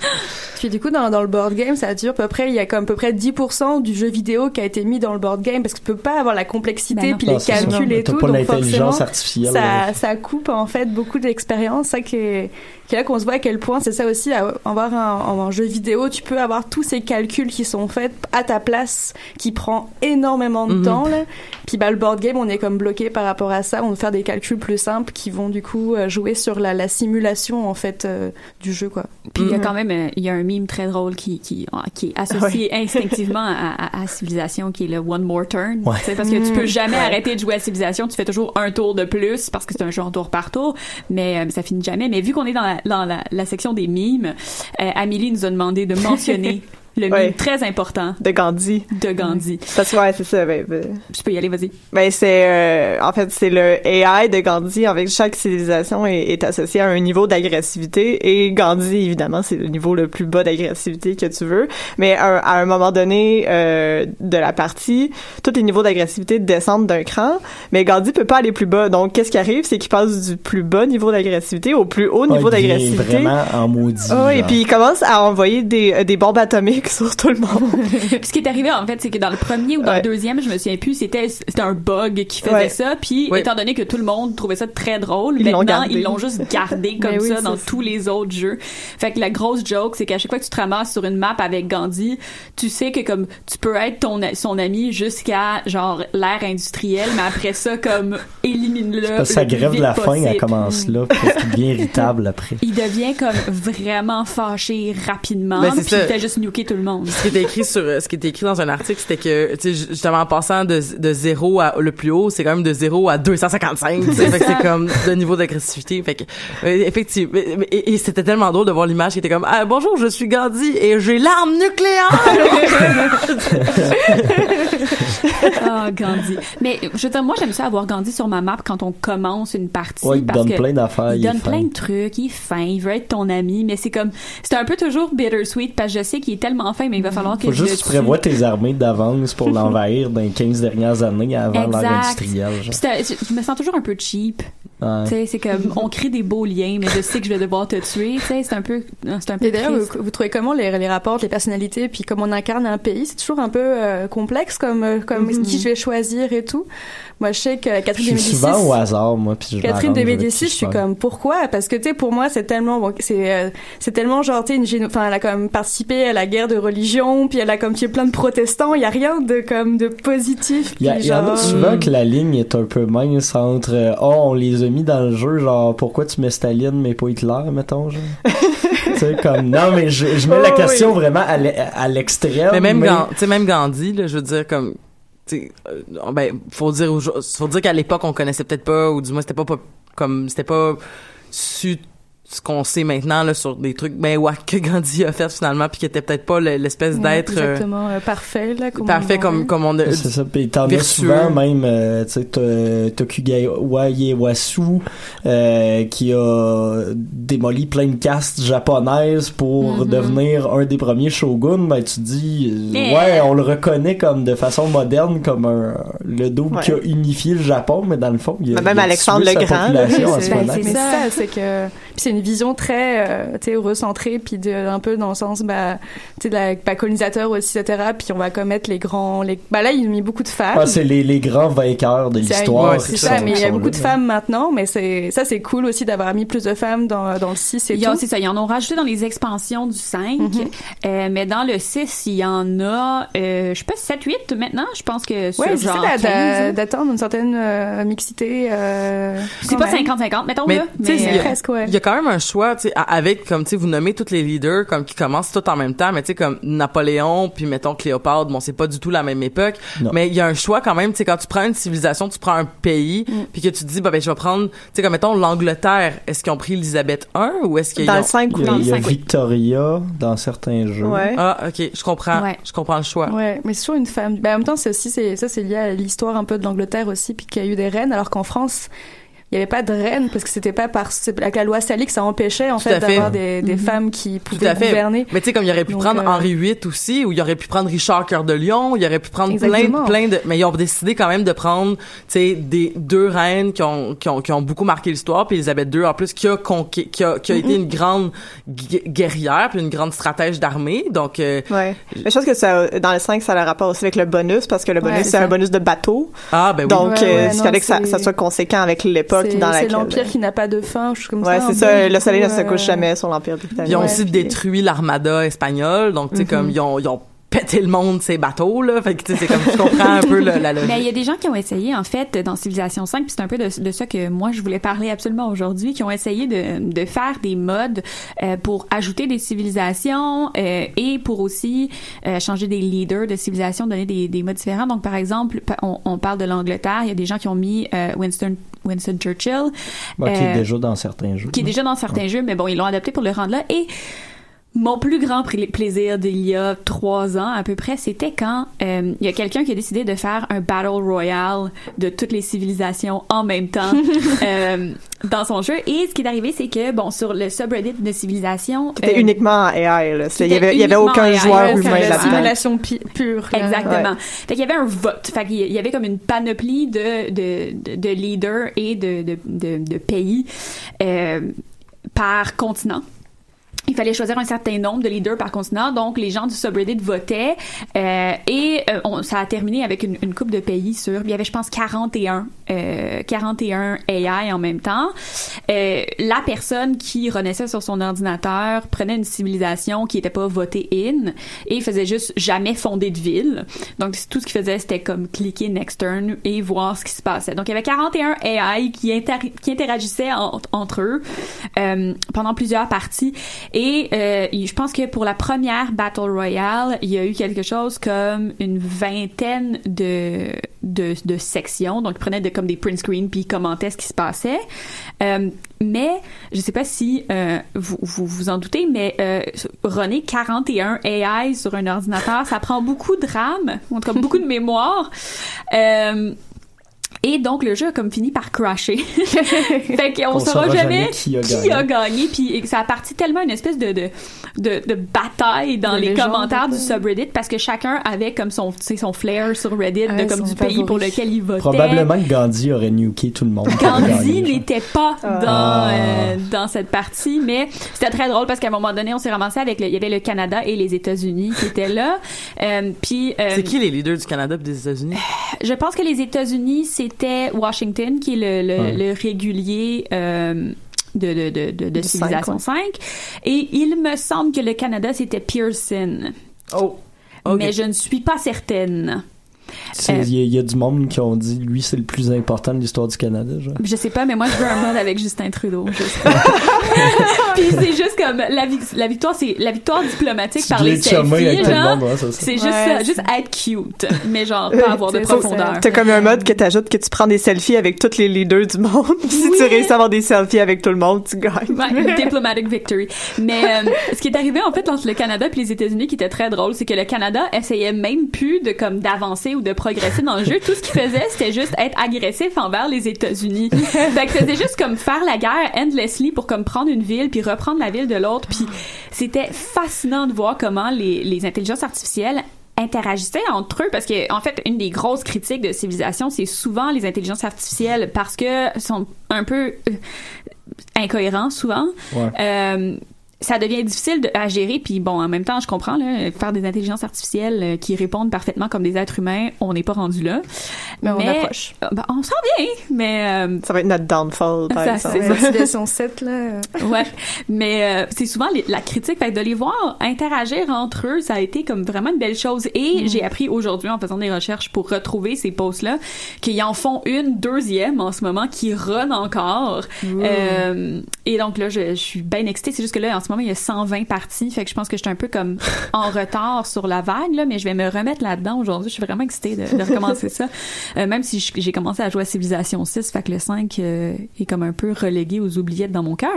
S4: Puis du coup, dans, dans le board game, ça dure à peu près, il y a comme à peu près 10% du jeu vidéo qui a été mis dans le board game parce que tu peux pas avoir la complexité
S6: Ben
S4: puis
S3: Non,
S4: les calculs et tout.
S3: pas
S4: donc forcément, ça, ça coupe en fait beaucoup d'expérience. Ça qui est, qui est là qu'on se voit à quel point c'est ça aussi. À avoir un, en jeu vidéo, tu peux avoir tous ces calculs qui sont faits à ta place, qui prend énormément de
S2: Mhm.
S4: temps. Là. Puis bah, le board game, on est comme bloqué par rapport à ça. On veut faire des calculs plus simples qui vont du coup euh, jouer sur la, la simulation en fait euh, du jeu quoi.
S6: Puis il y a
S2: Mhm.
S6: quand même, euh, il y a un mime très drôle qui, qui, ah, qui est associé instinctivement à, à, à Civilisation, qui est le One More Turn.
S3: Ouais.
S6: Parce que tu peux
S4: Mm.
S6: jamais
S4: Ouais.
S6: arrêter de jouer à Civilisation, tu fais toujours un tour de plus parce que c'est un jeu en tour par tour, mais euh, ça finit jamais. Mais vu qu'on est dans la, dans la, section des mimes, euh, Amélie nous a demandé de mentionner le
S5: Ouais.
S6: très important
S5: de Gandhi.
S6: de Gandhi.
S5: Parce que ouais, c'est ça. Ben, ben,
S6: Je peux y aller, vas-y.
S5: ben, c'est euh, en fait c'est le AI de Gandhi. En fait, chaque civilisation est, est associée à un niveau d'agressivité et Gandhi évidemment c'est le niveau le plus bas d'agressivité que tu veux. Mais à, un- à un moment donné euh, de la partie, tous les niveaux d'agressivité descendent d'un cran, mais Gandhi peut pas aller plus bas. Donc qu'est-ce qui arrive, c'est qu'il passe du plus bas niveau d'agressivité au plus haut niveau
S3: Ah, il est
S5: d'agressivité.
S3: vraiment en maudit.
S5: Oh, et
S3: genre.
S5: puis il commence à envoyer des, euh, des bombes atomiques sur tout le monde.
S6: Puis ce qui est arrivé en fait, c'est que dans le premier ou dans
S5: Ouais.
S6: le deuxième, je me souviens plus, c'était c'était un bug qui faisait
S5: Ouais.
S6: ça. Puis étant donné que tout le monde trouvait ça très drôle,
S5: Ils
S6: maintenant ils l'ont juste gardé comme
S4: Ben oui,
S6: ça dans
S4: c'est ça.
S6: tous les autres jeux. Fait que la grosse joke, c'est qu'à chaque fois que tu te ramasses sur une map avec Gandhi, tu sais que comme tu peux être ton son ami jusqu'à genre l'ère industrielle, mais après ça comme élimine-le.
S3: Parce que sa grève de la faim, elle
S6: possible.
S3: commence là, puis il devient irritable après.
S6: Il devient comme vraiment fâché rapidement,
S2: Ben, c'est
S6: puis
S2: ça.
S6: il fait juste nuker tout le monde.
S2: ce qui était écrit sur ce qui était écrit dans un article c'était que tu sais justement en passant de de zéro à le plus haut c'est quand même de zéro à 255 tu sais fait que c'est comme de niveau d'agressivité fait que euh, effectivement et, et c'était tellement drôle de voir l'image qui était comme ah, bonjour je suis Gandhi et j'ai l'arme nucléaire
S6: Ah, Gandhi. Mais je veux dire, moi, j'aime ça avoir Gandhi sur ma map quand on commence une partie.
S3: Ouais, il
S6: parce
S3: donne
S6: que
S3: plein d'affaires,
S6: Il donne
S3: fin.
S6: plein de trucs, il est fin, il veut être ton ami, mais c'est comme, c'est un peu toujours bittersweet parce que je sais qu'il est tellement fin, mais il va falloir que
S3: Faut
S6: je
S3: juste prévois tes armées d'avance pour l'envahir dans les 15 dernières années avant l'ère industrielle.
S6: Je me sens toujours un peu cheap.
S3: Ouais.
S6: Tu sais, c'est comme, on crée des beaux liens, mais je sais que je vais devoir te tuer. Tu sais, c'est un peu, c'est un peu
S4: Et d'ailleurs, vous, vous trouvez comment les, les rapports, les personnalités, puis comment on incarne un pays? C'est toujours un peu euh, complexe comme, euh, comme
S6: Mhm.
S4: qui je vais choisir et tout. Moi, je sais que
S3: Je
S4: Catherine de
S3: suis
S4: Médicis...
S3: souvent au hasard, moi, puis je
S4: Catherine de
S3: m'arrange avec
S4: Médicis,
S3: qui
S4: je suis
S3: parle.
S4: comme pourquoi? Parce que tu sais pour moi c'est tellement bon, c'est euh, c'est tellement genre tu sais une géno- enfin elle a même participé à la guerre de religion puis elle a comme tué plein de protestants, il y a rien de comme de positif.
S3: Il y, a-
S4: puis
S3: il y en a
S4: genre-
S3: souvent que la ligne est un peu mince entre euh, oh on les a mis dans le jeu genre pourquoi tu mets Staline mais pas Hitler mettons genre? Tu sais comme non mais je, je mets la
S5: Oh,
S3: question
S5: oui.
S3: vraiment à l'e- à l'extrême
S2: mais même
S3: mais-
S2: Gan- même Gandhi là je veux dire comme euh, ben faut dire au- faut dire qu'à l'époque on connaissait peut-être pas ou du moins c'était pas, pas comme c'était pas su ce qu'on sait maintenant là sur des trucs ben ouais que Gandhi a fait finalement puis qui était peut-être pas le- l'espèce d'être euh,
S4: exactement euh, parfait là comme
S2: parfait
S4: on
S2: comme comme on a
S3: c'est ça puis t'en as
S2: vertueux.
S3: souvent même euh, tu sais t'as- Tokugawa Ieyasu euh, qui a démoli plein de castes japonaises pour
S4: Mhm.
S3: devenir un des premiers shoguns ben tu te dis euh,
S6: Yeah.
S3: ouais on le reconnaît comme de façon moderne comme un, le double
S5: Ouais.
S3: qui a unifié le Japon mais dans le fond il a,
S5: même
S3: il a
S5: Alexandre le Grand,
S4: c'est-
S6: ben, ça,
S4: c'est que puis c'est une vision très euh, tu sais recentrée puis de, un peu dans le sens bah tu sais de la bah, colonisateur aussi etc puis on va commettre les grands les bah là il a mis beaucoup de femmes
S3: Ah, c'est les, les grands vainqueurs de l'histoire.
S2: ouais,
S3: qui
S4: c'est
S2: c'est
S4: ça,
S3: sont-
S4: mais il y a beaucoup
S3: là.
S4: de femmes maintenant, mais c'est ça c'est cool aussi d'avoir mis plus de femmes dans, dans le 6 et
S6: Il y a-
S4: tout.
S6: C'est ça, ils en ont rajouté dans les expansions du 5,
S4: Mhm.
S6: euh, mais dans le 6, il y en a, euh, je sais pas, 7, 8 maintenant, je pense que sur
S4: Ouais, c'est
S6: genre
S4: ça,
S6: 15,
S4: d'a-
S6: hein.
S4: d'attendre une certaine euh, mixité. Euh,
S6: C'est pas
S4: même.
S6: 50-50, mettons,
S2: Mais,
S6: là. mais,
S2: il y a-
S6: euh,
S4: presque, ouais.
S2: Y a quand même un choix, tu sais, avec, comme, tu sais, vous nommez tous les leaders, comme, qui commencent tout en même temps, mais tu sais, comme Napoléon, puis mettons Cléopâtre, bon, c'est pas du tout la même époque,
S3: Non.
S2: mais il y a un choix quand même, tu sais, quand tu prends une civilisation, tu prends un pays,
S4: Mm.
S2: puis que tu te dis, bah, ben, je vais prendre, tu sais, comme, mettons, l'Angleterre, est-ce qu'ils ont pris Elisabeth I, ou est-ce qu'ils
S5: Dans
S2: ont...
S5: le 5
S3: Il y a,
S6: Dans
S3: il y a
S6: le.
S3: Victoria dans certains jeux.
S5: Ouais.
S2: Ah, ok, je comprends,
S6: Ouais.
S2: je comprends le choix.
S4: Ouais, mais c'est toujours une femme. Ben, en même temps, c'est aussi, c'est, ça, c'est lié à l'histoire un peu de l'Angleterre aussi, puis qu'il y a eu des reines, alors qu'en France, il y avait pas de reines parce que c'était pas par, avec la loi Salique, ça empêchait, en
S2: Tout
S4: fait, d'avoir des, des
S6: Mhm.
S4: femmes qui
S2: Tout
S4: pouvaient
S2: à fait.
S4: gouverner.
S2: Mais tu sais, comme il aurait pu
S4: Donc,
S2: prendre
S4: euh,
S2: Henri VIII aussi, ou il aurait pu prendre Richard Cœur de Lion, il aurait pu prendre plein,
S4: Exactement.
S2: plein de, mais ils ont décidé quand même de prendre, tu sais, des deux reines qui ont, qui ont, qui ont beaucoup marqué l'histoire, puis Elisabeth II en plus qui a conquis, qui a, qui a été une grande gu- guerrière, puis une grande stratège d'armée, donc euh,
S5: Ouais. Mais je pense que ça, dans le 5, ça a le rapport aussi avec le bonus, parce que le bonus,
S4: Ouais,
S5: c'est un bonus de bateau.
S2: ah ben oui.
S5: Donc,
S4: Ouais,
S5: euh,
S4: ouais,
S5: il
S4: non,
S5: fallait que ça soit conséquent avec l'époque
S4: C'est,
S5: dans
S4: c'est
S5: laquelle...
S4: l'empire qui n'a pas de fin, je suis comme
S5: Ouais,
S4: ça.
S5: c'est
S4: un
S5: ça. Le soleil ne se couche jamais sur l'empire britannique.
S2: Ils ont
S4: Ouais,
S2: aussi
S4: puis-
S2: détruit l'armada espagnole, donc tu sais
S4: Mhm.
S2: comme ils ont, pété le monde ces bateaux là, fait que tu sais c'est comme je comprends un peu le- la logique.
S6: Mais il y a des gens qui ont essayé, en fait, dans Civilisation 5, puis c'est un peu de, de ça que moi, je voulais parler absolument aujourd'hui, qui ont essayé de, de faire des modes euh, pour ajouter des civilisations euh, et pour aussi euh, changer des leaders de civilisation, donner des, des modes différents. Donc, par exemple, on, on parle de l'Angleterre, il y a des gens qui ont mis euh, Winston, Winston Churchill,
S3: Bah, qui est
S6: Euh,
S3: déjà dans certains jeux.
S6: qui est déjà dans certains jeux, mais bon, ils l'ont adapté pour le rendre là. Et Mon plus grand pla- plaisir d'il y a trois ans à peu près, c'était quand euh, il y a quelqu'un qui a décidé de faire un battle royale de toutes les civilisations en même temps euh, dans son jeu. Et ce qui est arrivé, c'est que bon sur le subreddit de civilisation,
S5: C'était
S6: euh,
S5: uniquement en AI, là. Il y avait, il y avait aucun
S6: AI,
S5: joueur humain là-dedans.
S4: simulation pi- pure. là.
S6: Exactement.
S5: Ouais.
S6: Fait qu'il y avait un vote. Fait qu'il y avait comme une panoplie de, de, de, de leaders et de, de, de, de pays euh, par continent. Il fallait choisir un certain nombre de leaders par continent, donc les gens du subreddit votaient euh, et euh, on, ça a terminé avec une, une coupe de pays sur. Il y avait, je pense, 41, euh, 41 AI en même temps. Euh, la personne qui renaissait sur son ordinateur prenait une civilisation qui n'était pas votée in et faisait juste jamais fonder de ville. Donc tout ce qu'il faisait, c'était comme cliquer next turn et voir ce qui se passait. Donc il y avait 41 AI qui, inter- qui interagissaient en- entre eux euh, pendant plusieurs parties. Et euh, je pense que pour la première Battle Royale, il y a eu quelque chose comme une vingtaine de, de, de sections. Donc, ils prenaient de, comme des print screens puis ils commentaient ce qui se passait. Euh, mais, je sais pas si euh, vous, vous vous en doutez, mais euh, runner 41 AI sur un ordinateur, ça prend beaucoup de RAM, en tout cas beaucoup de mémoire. Euh, et donc, le jeu a comme fini par crasher. fait qu'on
S3: On
S6: saura
S3: saura
S6: jamais
S3: jamais qui a
S6: qui
S3: gagné.
S6: a gagné. Puis ça a parti tellement une espèce de, de, de, de bataille dans
S4: De
S6: les commentaires du subreddit parce que chacun avait comme son, tu sais, son flair sur Reddit
S4: Ouais,
S6: de comme du pays pour lequel il votait.
S3: Probablement que Gandhi aurait nuké tout le monde.
S6: Gandhi n'était pas dans
S3: Ah.
S6: euh, dans cette partie, mais c'était très drôle parce qu'à un moment donné, on s'est ramassé avec le, il y avait le Canada et les États-Unis qui étaient là. Euh, puis euh,
S2: C'est qui les leaders du Canada et des États-Unis?
S6: je pense que les États-Unis, c'était Washington, qui est le, le,
S3: Ouais.
S6: le régulier euh, de, de, de, de, Civilisation 5. Et il me semble que le Canada, c'était Pearson.
S2: Oh.
S6: Mais je ne suis pas certaine. Euh,
S3: Il y, a- il y a du monde qui ont dit lui c'est le plus important de l'histoire du Canada. Genre.
S6: Je sais pas, mais moi, je veux un mode avec Justin Trudeau. je sais pas. Puis c'est juste comme la, vi- la victoire, c'est la victoire diplomatique par les selfies.
S3: c'est
S6: juste ça, juste être cute, mais genre pas avoir de profondeur.
S5: T'as comme un mode que t'ajoutes que tu prends des selfies avec tous les leaders du monde. Si
S6: Oui.
S5: tu réussis à avoir des selfies avec tout le monde, tu gagnes.
S6: Ouais, diplomatic victory. Mais euh, ce qui est arrivé en fait entre le Canada et les États-Unis qui était très drôle, c'est que le Canada essayait même plus de comme d'avancer ou de progresser dans le jeu. Tout ce qu'il faisait, c'était juste être agressif envers les États-Unis. fait que c'était juste comme faire la guerre endlessly pour comme prendre une ville puis reprendre la ville de l'autre. Puis c'était fascinant de voir comment les, les intelligences artificielles interagissaient entre eux parce que en fait une des grosses critiques de civilisation c'est souvent les intelligences artificielles parce que sont un peu euh, incohérents souvent
S3: Ouais.
S6: euh, ça devient difficile de, à gérer puis bon en même temps je comprends là, faire des intelligences artificielles euh, qui répondent parfaitement comme des êtres humains on n'est pas rendu là
S4: Mais on approche.
S6: euh, ben, on s'en vient mais euh,
S5: Ça va être notre downfall, par
S6: Ça,
S5: exemple.
S6: c'est.
S4: Civilisation 7, là.
S6: ouais, mais euh, c'est souvent les- la critique, fait que de les voir interagir entre eux, ça a été comme vraiment une belle chose. Et j'ai appris aujourd'hui en faisant des recherches pour retrouver ces posts-là qu'ils en font une deuxième en ce moment qui run encore. Euh, et donc là, je, je suis bien excitée. C'est juste que là, en ce moment, il y a 120 parties, fait que je pense que je suis un peu comme en retard sur la vague là, mais je vais me remettre là-dedans aujourd'hui. Je suis vraiment excitée de, de recommencer ça. Euh, même si j'ai commencé à jouer à Civilisation 6, fait que le 5 euh, est comme un peu relégué aux oubliettes dans mon cœur.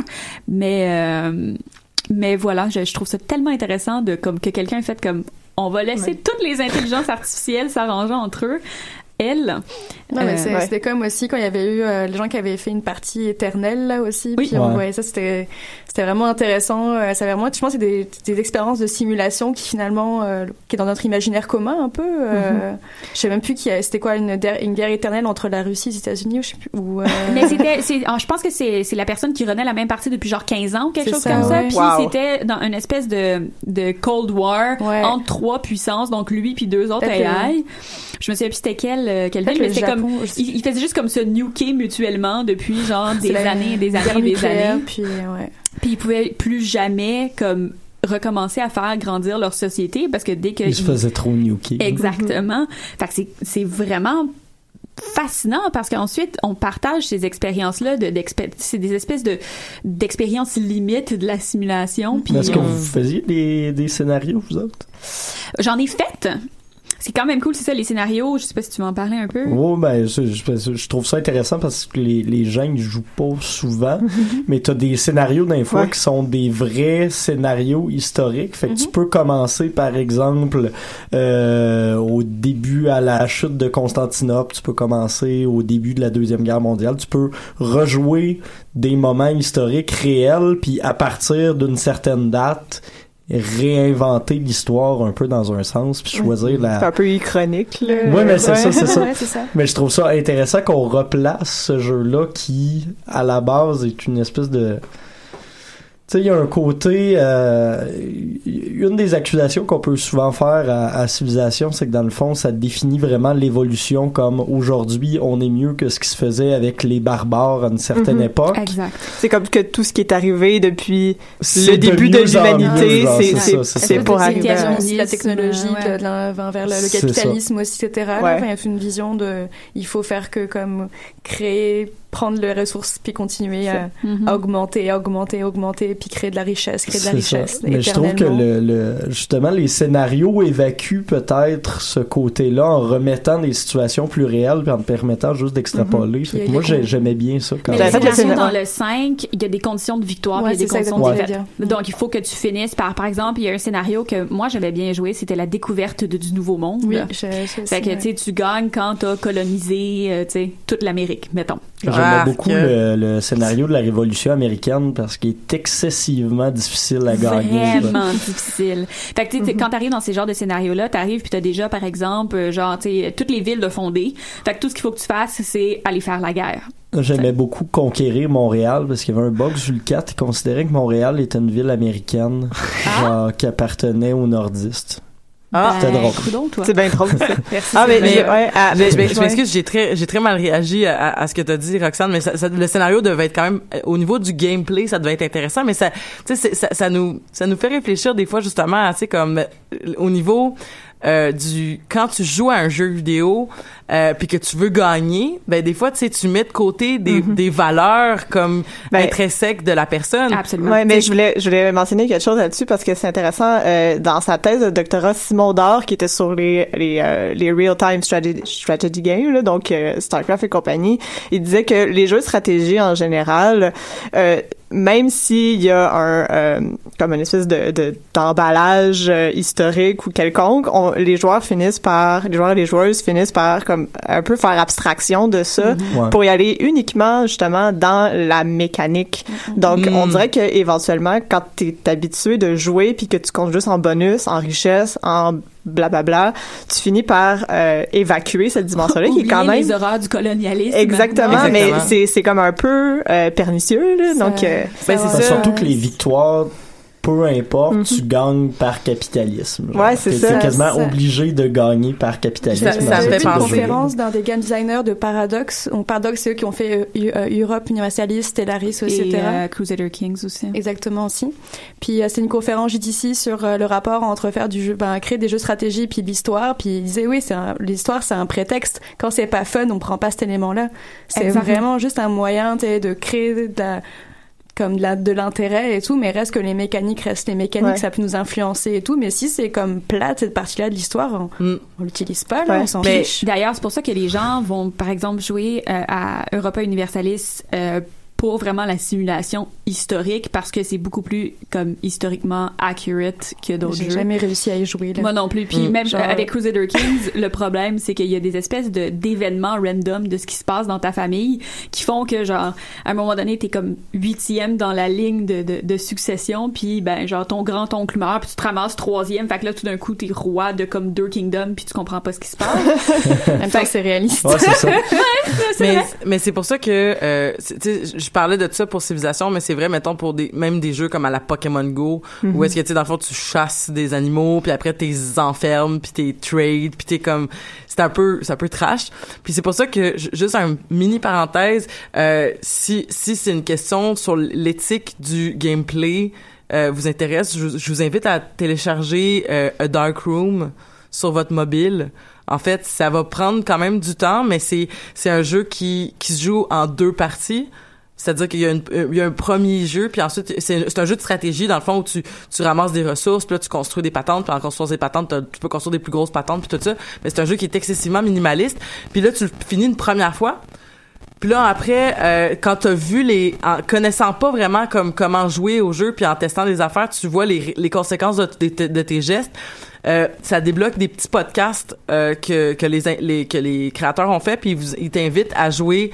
S6: Mais euh, mais voilà, je, je trouve ça tellement intéressant de comme que quelqu'un ait fait comme on va laisser toutes les intelligences artificielles s'arranger entre eux. Elle.
S4: Non, mais
S6: Euh,
S4: c'est-
S5: ouais.
S4: c'était comme aussi quand il y avait eu euh, les gens qui avaient fait une partie éternelle là aussi.
S6: Oui.
S4: Puis on
S3: Ouais.
S4: voyait ça, c'était c'était vraiment intéressant. Euh, ça vraiment, je pense, que c'est des, des expériences de simulation qui finalement, euh, qui est dans notre imaginaire commun un peu. Euh, Je sais même plus qui, a- c'était quoi une, guerre éternelle entre la Russie et les États-Unis ou je sais plus. Ou, euh,
S6: Mais c'était, ah, je pense que c'est, c'est la personne qui renaît la même partie depuis genre 15 ans ou quelque chose
S4: ça,
S6: comme ça. Puis
S5: Wow.
S6: c'était dans une espèce de, de Cold War
S4: Ouais.
S6: entre trois puissances, donc lui puis deux autres AI. Je me souviens plus c'était quelle, euh, quelle
S4: Peut-être
S6: ville, mais
S4: le
S6: c'était comme, ils, ils faisaient juste comme se nuker mutuellement depuis genre des années, des années, des années.
S4: Puis ouais.
S6: Puis ils pouvaient plus jamais comme recommencer à faire grandir leur société parce que dès que
S3: Il se
S6: ils-
S3: faisait trop nuker.
S6: Exactement. Fait que c'est, c'est vraiment fascinant parce qu'ensuite on partage ces expériences là de d'expé- c'est des espèces de d'expériences limites de la simulation puis
S3: Est-ce que
S6: on-
S3: vous faisiez des, des scénarios, vous autres?
S6: j'en ai fait C'est quand même cool, c'est ça, les scénarios. Je sais pas si tu veux en parler un peu.
S3: Oh, ben, je, je- je trouve ça intéressant parce que les, les gens ils jouent pas souvent, mais t'as des scénarios d'un fois
S5: Ouais.
S3: qui sont des vrais scénarios historiques. Fait que tu peux commencer, par exemple, euh, au début à la chute de Constantinople, tu peux commencer au début de la Deuxième Guerre mondiale, tu peux rejouer des moments historiques réels, puis à partir d'une certaine date, réinventer l'histoire un peu dans un sens, puis choisir la...
S5: C'est un peu ichronique, là.
S3: Ouais, mais c'est ça, c'est ça.
S6: Ouais, c'est ça.
S3: Mais je trouve ça intéressant qu'on replace ce jeu-là qui, à la base, est une espèce de... Tu sais, il y a un côté... euh, une des accusations qu'on peut souvent faire à, à Civilisation, c'est que dans le fond, ça définit vraiment l'évolution comme aujourd'hui, on est mieux que ce qui se faisait avec les barbares à une certaine
S5: Mhm.
S3: époque.
S6: Exact.
S5: C'est comme que tout ce qui est arrivé depuis le début de l'humanité, c'est pour arriver à...
S4: la technologie,
S6: Ouais.
S4: de la- vers, le, capitalisme aussi, etc. là?
S5: Ouais.
S4: Enfin, il y a une vision de, il faut faire que comme créer, prendre les ressources puis continuer à,
S6: Mhm.
S4: à augmenter, augmenter, augmenter, puis créer de la richesse, créer de la richesse.
S3: Mais je trouve que le, le- justement les scénarios évacuent peut-être ce côté-là en remettant des situations plus réelles puis en te permettant juste d'extrapoler.
S4: Mhm.
S3: Moi j'aimais bien ça quand
S6: Mais
S5: fait le
S6: dans le 5, il y a des conditions de victoire,
S4: Ouais,
S6: puis il y a des
S4: ça
S6: conditions de défaite. Donc, il faut que tu finisses par, par exemple, il y a un scénario que moi j'avais bien joué, c'était la découverte de, du Nouveau Monde.
S4: Oui, je, je,
S6: Fait que, tu sais, tu gagnes quand t'as colonisé, euh, tu sais, toute l'Amérique, mettons.
S3: J'aimais
S2: Ah,
S3: beaucoup
S2: que-
S3: le, le scénario de la Révolution américaine parce qu'il est excessivement difficile à gagner.
S6: Vraiment difficile. Fait que, tu sais, quand t'arrives dans ces genres de scénarios-là, t'arrives puis t'as déjà, par exemple, euh, genre, tu toutes les villes de fondées. Fait que tout ce qu'il faut que tu fasses, c'est aller faire la guerre.
S3: J'aimais beaucoup conquérir Montréal parce qu'il y avait un bug sur le 4 qui considérait que Montréal était une ville américaine genre, qui appartenait aux nordistes.
S2: Ah,
S3: C'était drôle.
S5: C'est bien drôle, ça.
S6: Merci.
S5: Ah, mais,
S2: Mais-
S5: je- ouais, ah,
S2: Je, je- m'excuse, j'ai très, j'ai très mal réagi à, à- à ce que t'as dit, Roxane, mais ça, ça- le scénario devait être quand même, euh, au niveau du gameplay, ça devait être intéressant, mais ça, tu sais, c'est- ça, ça nous, ça nous fait réfléchir des fois justement, à, tu sais, comme euh, au niveau euh, du, quand tu joues à un jeu vidéo, euh, puis que tu veux gagner, ben des fois, tu sais, tu mets de côté des, des valeurs comme
S5: Ben,
S2: intrinsèques de la personne.
S6: Absolument.
S5: Ouais, mais je voulais, je voulais mentionner quelque chose là-dessus parce que c'est intéressant. Euh, dans sa thèse de doctorat, Simon Dor, qui était sur les les, euh, les real-time strategy, strategy games, là, donc euh, StarCraft et compagnie, il disait que les jeux de stratégie en général, euh, même s'il y a un euh, comme une espèce de de- d'emballage euh, historique ou quelconque, on, les joueurs finissent par les joueurs et les joueuses finissent par comme un peu faire abstraction de ça
S3: Ouais.
S5: pour y aller uniquement justement dans la mécanique. Donc
S2: Mm.
S5: on dirait que éventuellement quand tu es habitué de jouer puis que tu comptes juste en bonus, en richesse, en blablabla, tu finis par euh, évacuer cette dimension-là qui est quand
S6: Oublier
S5: même
S6: les horreurs du colonialisme.
S5: Exactement, mais c'est c'est comme un peu euh, pernicieux là,
S4: Ça-
S5: donc euh,
S2: Ben,
S4: ça
S2: c'est.
S3: Surtout que les victoires, peu importe,
S5: Mhm.
S3: tu gagnes par capitalisme. genre.
S5: Ouais, c'est ça.
S3: T'es quasiment
S4: Ça-
S3: obligé de gagner par capitalisme.
S2: Ça- ça me fait
S4: une conférence d'un des game designers de Paradox. Donc, Paradox, c'est eux qui ont fait euh, Eu- euh, Europe, Universalis, Stellaris,
S6: Et
S4: etc.
S6: euh, Crusader Kings aussi.
S4: Exactement aussi. Puis euh, c'est une conférence JDC sur euh, le rapport entre faire du jeu, ben, créer des jeux stratégie puis l'histoire. Puis il disait oui, c'est un- l'histoire c'est un prétexte. Quand c'est pas fun, on prend pas cet élément-là. C'est vraiment juste un moyen tu sais, de créer de la comme de la- de l'intérêt et tout, mais reste que les mécaniques restent les mécaniques,
S5: Ouais.
S4: ça peut nous influencer et tout. Mais si c'est comme plate cette partie-là de l'histoire, on,
S2: Mm.
S4: on l'utilise pas, là,
S5: Ouais.
S4: on s'en
S2: Mais-
S4: fiche.
S6: D'ailleurs, c'est pour ça que les gens vont, par exemple, jouer euh, à Europa Universalis euh, pour vraiment la simulation historique parce que c'est beaucoup plus comme historiquement accurate que d'autres
S4: J'ai
S6: jeux.
S4: jamais réussi à y jouer. Là.
S6: Moi non plus. Puis
S2: Mm.
S6: même
S4: Genre-
S6: avec Crusader Kings, le problème, c'est qu'il y a des espèces de d'événements random de ce qui se passe dans ta famille qui font que, genre, à un moment donné, t'es comme huitième dans la ligne de, de, de succession, puis ben, genre, ton grand-oncle meurt, puis tu te ramasses troisième, fait que là, tout d'un coup, t'es roi de comme deux kingdoms, puis tu comprends pas ce qui se passe.
S4: En même temps, c'est réaliste.
S3: Ouais, c'est ça.
S2: mais mais c'est pour ça que euh, c'est- tu sais je parlais de ça pour civilisation mais c'est vrai mettons pour des même des jeux comme à la Pokémon Go où est-ce que tu sais dans le fond tu chasses des animaux puis après t'es enfermes puis t'es trade puis t'es comme c'est un peu c'est un peu trash puis c'est pour ça que ju- juste un mini parenthèse euh, si si c'est une question sur l'éthique du gameplay euh, vous intéresse je, je vous invite à télécharger euh, A Dark Room sur votre mobile. En fait, ça va prendre quand même du temps, mais c'est c'est un jeu qui qui se joue en deux parties. C'est-à-dire qu'il y, y a un premier jeu, puis ensuite, c'est un jeu de stratégie, dans le fond, où tu, tu ramasses des ressources, puis là, tu construis des patentes, puis en construisant des patentes, tu peux construire des plus grosses patentes, puis tout ça. Mais c'est un jeu qui est excessivement minimaliste. Puis là, tu le finis une première fois, puis là, après, euh, quand t'as vu les... En connaissant pas vraiment comme comment jouer au jeu, puis en testant des affaires, tu vois les, les conséquences de, de- tes gestes. Euh, ça débloque des petits podcasts euh, que, que, les, que les créateurs ont fait, puis ils ils t'invitent à jouer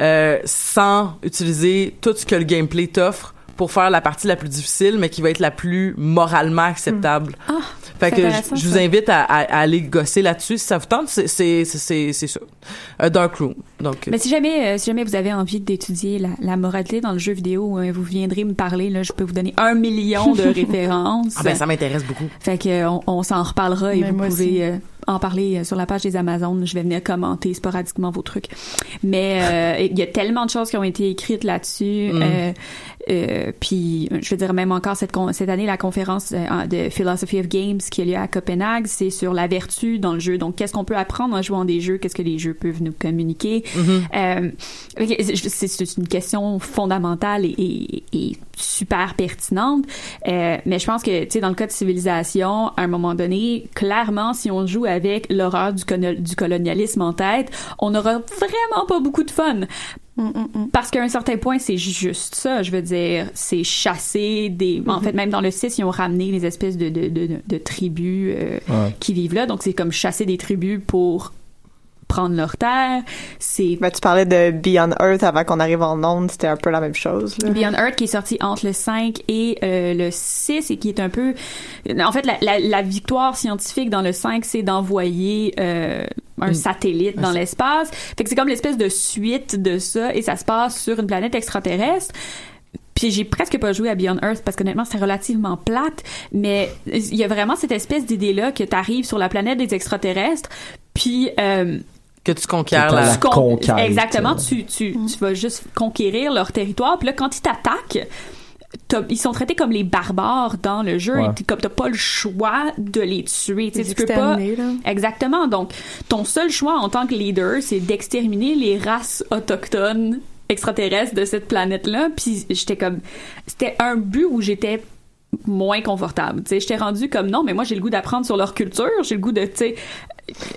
S2: euh, sans utiliser tout ce que le gameplay t'offre pour faire la partie la plus difficile, mais qui va être la plus moralement acceptable.
S6: Ah,
S2: fait que je, vous invite à, à- à aller gosser là-dessus si ça vous tente. C'est c'est c'est c'est c'est ça. Euh, Dark Room. Donc
S6: Mais si jamais, euh, si jamais vous avez envie d'étudier la, la moralité dans le jeu vidéo, euh, vous viendrez me parler. Là, je peux vous donner un million de références.
S2: ah ben ça m'intéresse beaucoup.
S6: Fait que euh, on, on s'en reparlera et
S4: Mais
S6: vous pouvez euh, en parler euh, sur la page des Amazones. Je vais venir commenter sporadiquement vos trucs. Mais euh, il y a tellement de choses qui ont été écrites là-dessus.
S2: Mm.
S6: Euh, euh, puis je veux dire même encore cette con- cette année la conférence euh, de Philosophy of Games qui a lieu à Copenhague, c'est sur la vertu dans le jeu. Donc qu'est-ce qu'on peut apprendre en jouant des jeux, qu'est-ce que les jeux peuvent nous communiquer? C'est c'est une question fondamentale et, et- et super pertinente. Euh, mais je pense que, tu sais, dans le cas de civilisation, à un moment donné, clairement, si on joue avec l'horreur du, colonialisme en tête, on n'aura vraiment pas beaucoup de fun. Parce qu'à un certain point, c'est juste ça. Je veux dire, c'est chasser des. En fait, même dans le 6, ils ont ramené les espèces de, de, de, de tribus euh,
S3: Ouais.
S6: qui vivent là. Donc, c'est comme chasser des tribus pour prendre leur terre. C'est
S5: Ben, tu parlais de Beyond Earth avant qu'on arrive en onde, c'était un peu la même chose. Là.
S6: Beyond Earth qui est sorti entre le 5 et euh, le 6 et qui est un peu en fait la, la, la victoire scientifique dans le 5 c'est d'envoyer euh, un satellite dans l'espace fait que c'est comme l'espèce de suite de ça et ça se passe sur une planète extraterrestre puis j'ai presque pas joué à Beyond Earth parce qu'honnêtement c'est relativement plate mais il y a vraiment cette espèce d'idée là que t'arrives sur la planète des extraterrestres puis euh,
S2: Que tu conquières la...
S3: la
S6: tu con-
S3: conquête.
S6: Exactement, tu, tu, tu vas juste conquérir leur territoire. Puis là, quand ils t'attaquent, ils sont traités comme les barbares dans le jeu.
S3: Ouais.
S6: Et t'es comme t'as pas le choix de les tuer. Tu sais,
S4: Les
S6: tu peux pas.
S4: là.
S6: Exactement. Donc, ton seul choix en tant que leader, c'est d'exterminer les races autochtones extraterrestres de cette planète-là. Puis j'étais comme, c'était un but où j'étais moins confortable. Tu sais, j'étais rendu comme non, mais moi j'ai le goût d'apprendre sur leur culture, j'ai le goût de, tu sais,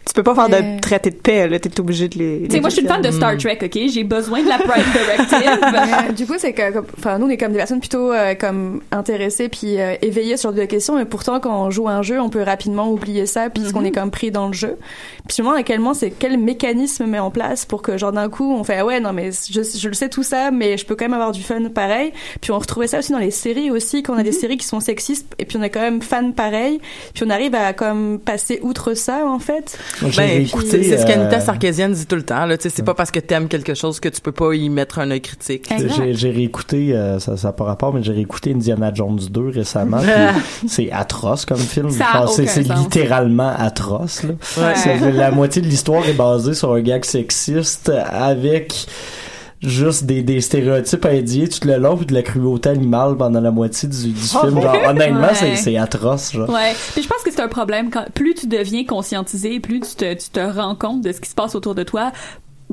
S5: Tu peux pas faire
S4: Euh.
S5: de traité de paix, là, t'es obligé de les.
S6: tu sais, moi je suis une fan de Star Trek, ok, j'ai besoin de la Prime Directive.
S4: Mais, du coup, c'est que, enfin, nous, on est comme des personnes plutôt euh, comme intéressées puis euh, éveillées sur des questions, mais pourtant, quand on joue à un jeu, on peut rapidement oublier ça puisqu'on est comme pris dans le jeu. Puis je me demande à quel moment c'est quel mécanisme met en place pour que genre d'un coup on fait ah ouais non mais je, je le sais tout ça mais je peux quand même avoir du fun pareil. Puis on retrouvait ça aussi dans les séries aussi quand on a des séries qui sont sexistes et puis on est quand même fan pareil. Puis on arrive à comme passer outre ça en fait.
S3: J'ai
S2: Ben, c'est ce qu'Anita
S3: euh,
S2: Sarkeesian dit tout le temps. Là, Tu sais, c'est pas parce que t'aimes quelque chose que tu peux pas y mettre un œil critique.
S3: J'ai, réécouté, euh, ça n'a pas rapport, mais j'ai réécouté Indiana Jones 2 récemment. c'est atroce comme film. C'est, littéralement atroce. Là.
S2: Ouais.
S3: C'est- la moitié de l'histoire est basée sur un gag sexiste avec juste des, des stéréotypes indiens tout le long puis de la cruauté animale pendant la moitié du, du film. Genre, honnêtement,
S6: Ouais.
S3: c'est atroce. Genre.
S6: Ouais. Puis je pense que c'est un problème quand plus tu deviens conscientisé, plus tu te, tu te rends compte de ce qui se passe autour de toi.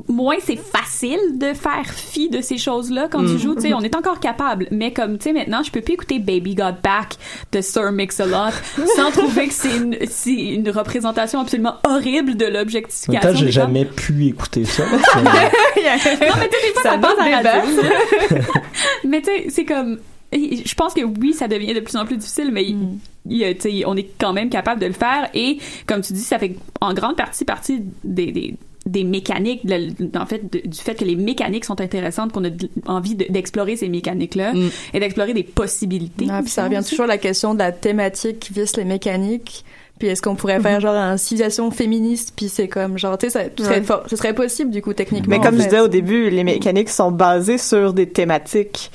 S6: Moins c'est facile de faire fi de ces choses-là quand tu joues. Tu sais, on est encore capable, mais comme tu sais maintenant, je peux plus écouter Baby Got Back de Sir Mix-a-Lot sans trouver que c'est une, c'est une représentation absolument horrible de l'objectification.
S3: j'ai jamais pu écouter ça.
S6: Non, mais tu sais, des fois, ça, passe à la mais tu sais, c'est comme... Je pense que oui, ça devient de plus en plus difficile, mais il- il sais, on est quand même capable de le faire. Et comme tu dis, ça fait en grande partie partie des... des des mécaniques, de- en fait, de- du fait que les mécaniques sont intéressantes, qu'on a envie de- d'explorer ces mécaniques-là
S2: Mm.
S6: et d'explorer des possibilités.
S4: Ah, puis ça revient toujours à la question de la thématique qui vise les mécaniques. Puis est-ce qu'on pourrait faire genre une civilisation féministe puis c'est comme genre tu sais ça ce serait,
S5: Ouais.
S4: for- ce serait possible du coup techniquement.
S5: Mais comme
S4: en
S5: je disais au début, les mécaniques sont basées sur des thématiques.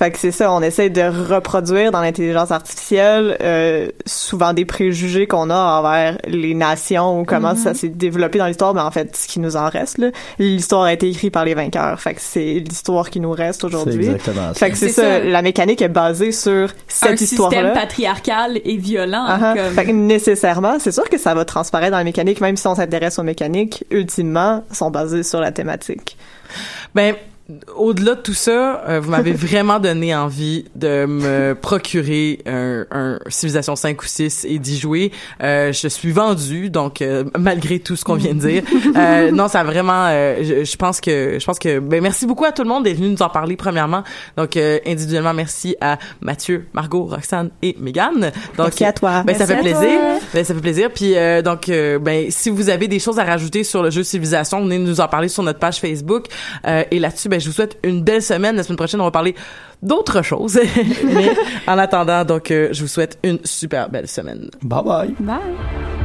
S5: Fait que c'est ça, on essaie de reproduire dans l'intelligence artificielle euh, souvent des préjugés qu'on a envers les nations ou comment ça s'est développé dans l'histoire, mais en fait, ce qui nous en reste, là, l'histoire a été écrite par les vainqueurs. Fait que c'est l'histoire qui nous reste aujourd'hui.
S3: exactement ça.
S5: Fait que c'est ça,
S6: ça.
S5: la mécanique est basée sur
S6: Un
S5: cette
S6: système
S5: histoire-là.
S6: patriarcal et violent.
S5: Ah, ah.
S6: comme-
S5: Fait que nécessairement, c'est sûr que ça va transparaître dans les mécaniques, même si on s'intéresse aux mécaniques, ultimement, sont basées sur la thématique.
S2: Ben, au-delà de tout ça, euh, vous m'avez vraiment donné envie de me procurer un, un Civilization 5 ou 6 et d'y jouer. Euh, je suis vendu, donc euh, malgré tout ce qu'on vient de dire, euh, non, ça a vraiment. euh, je, je pense que, je pense que. Ben, merci beaucoup à tout le monde d'être venu nous en parler premièrement. Donc euh, individuellement, merci à Mathieu, Margot, Roxane et Megan. Donc
S5: Merci à toi.
S2: Ben, ça fait plaisir. Ben, ça fait plaisir. Puis euh, donc, ben, si vous avez des choses à rajouter sur le jeu Civilisation, venez nous en parler sur notre page Facebook. Euh, et là-dessus, ben, je vous souhaite une belle semaine. La semaine prochaine, on va parler d'autres choses. Mais en attendant, donc, euh, je vous souhaite une super belle semaine.
S3: Bye bye.
S6: Bye!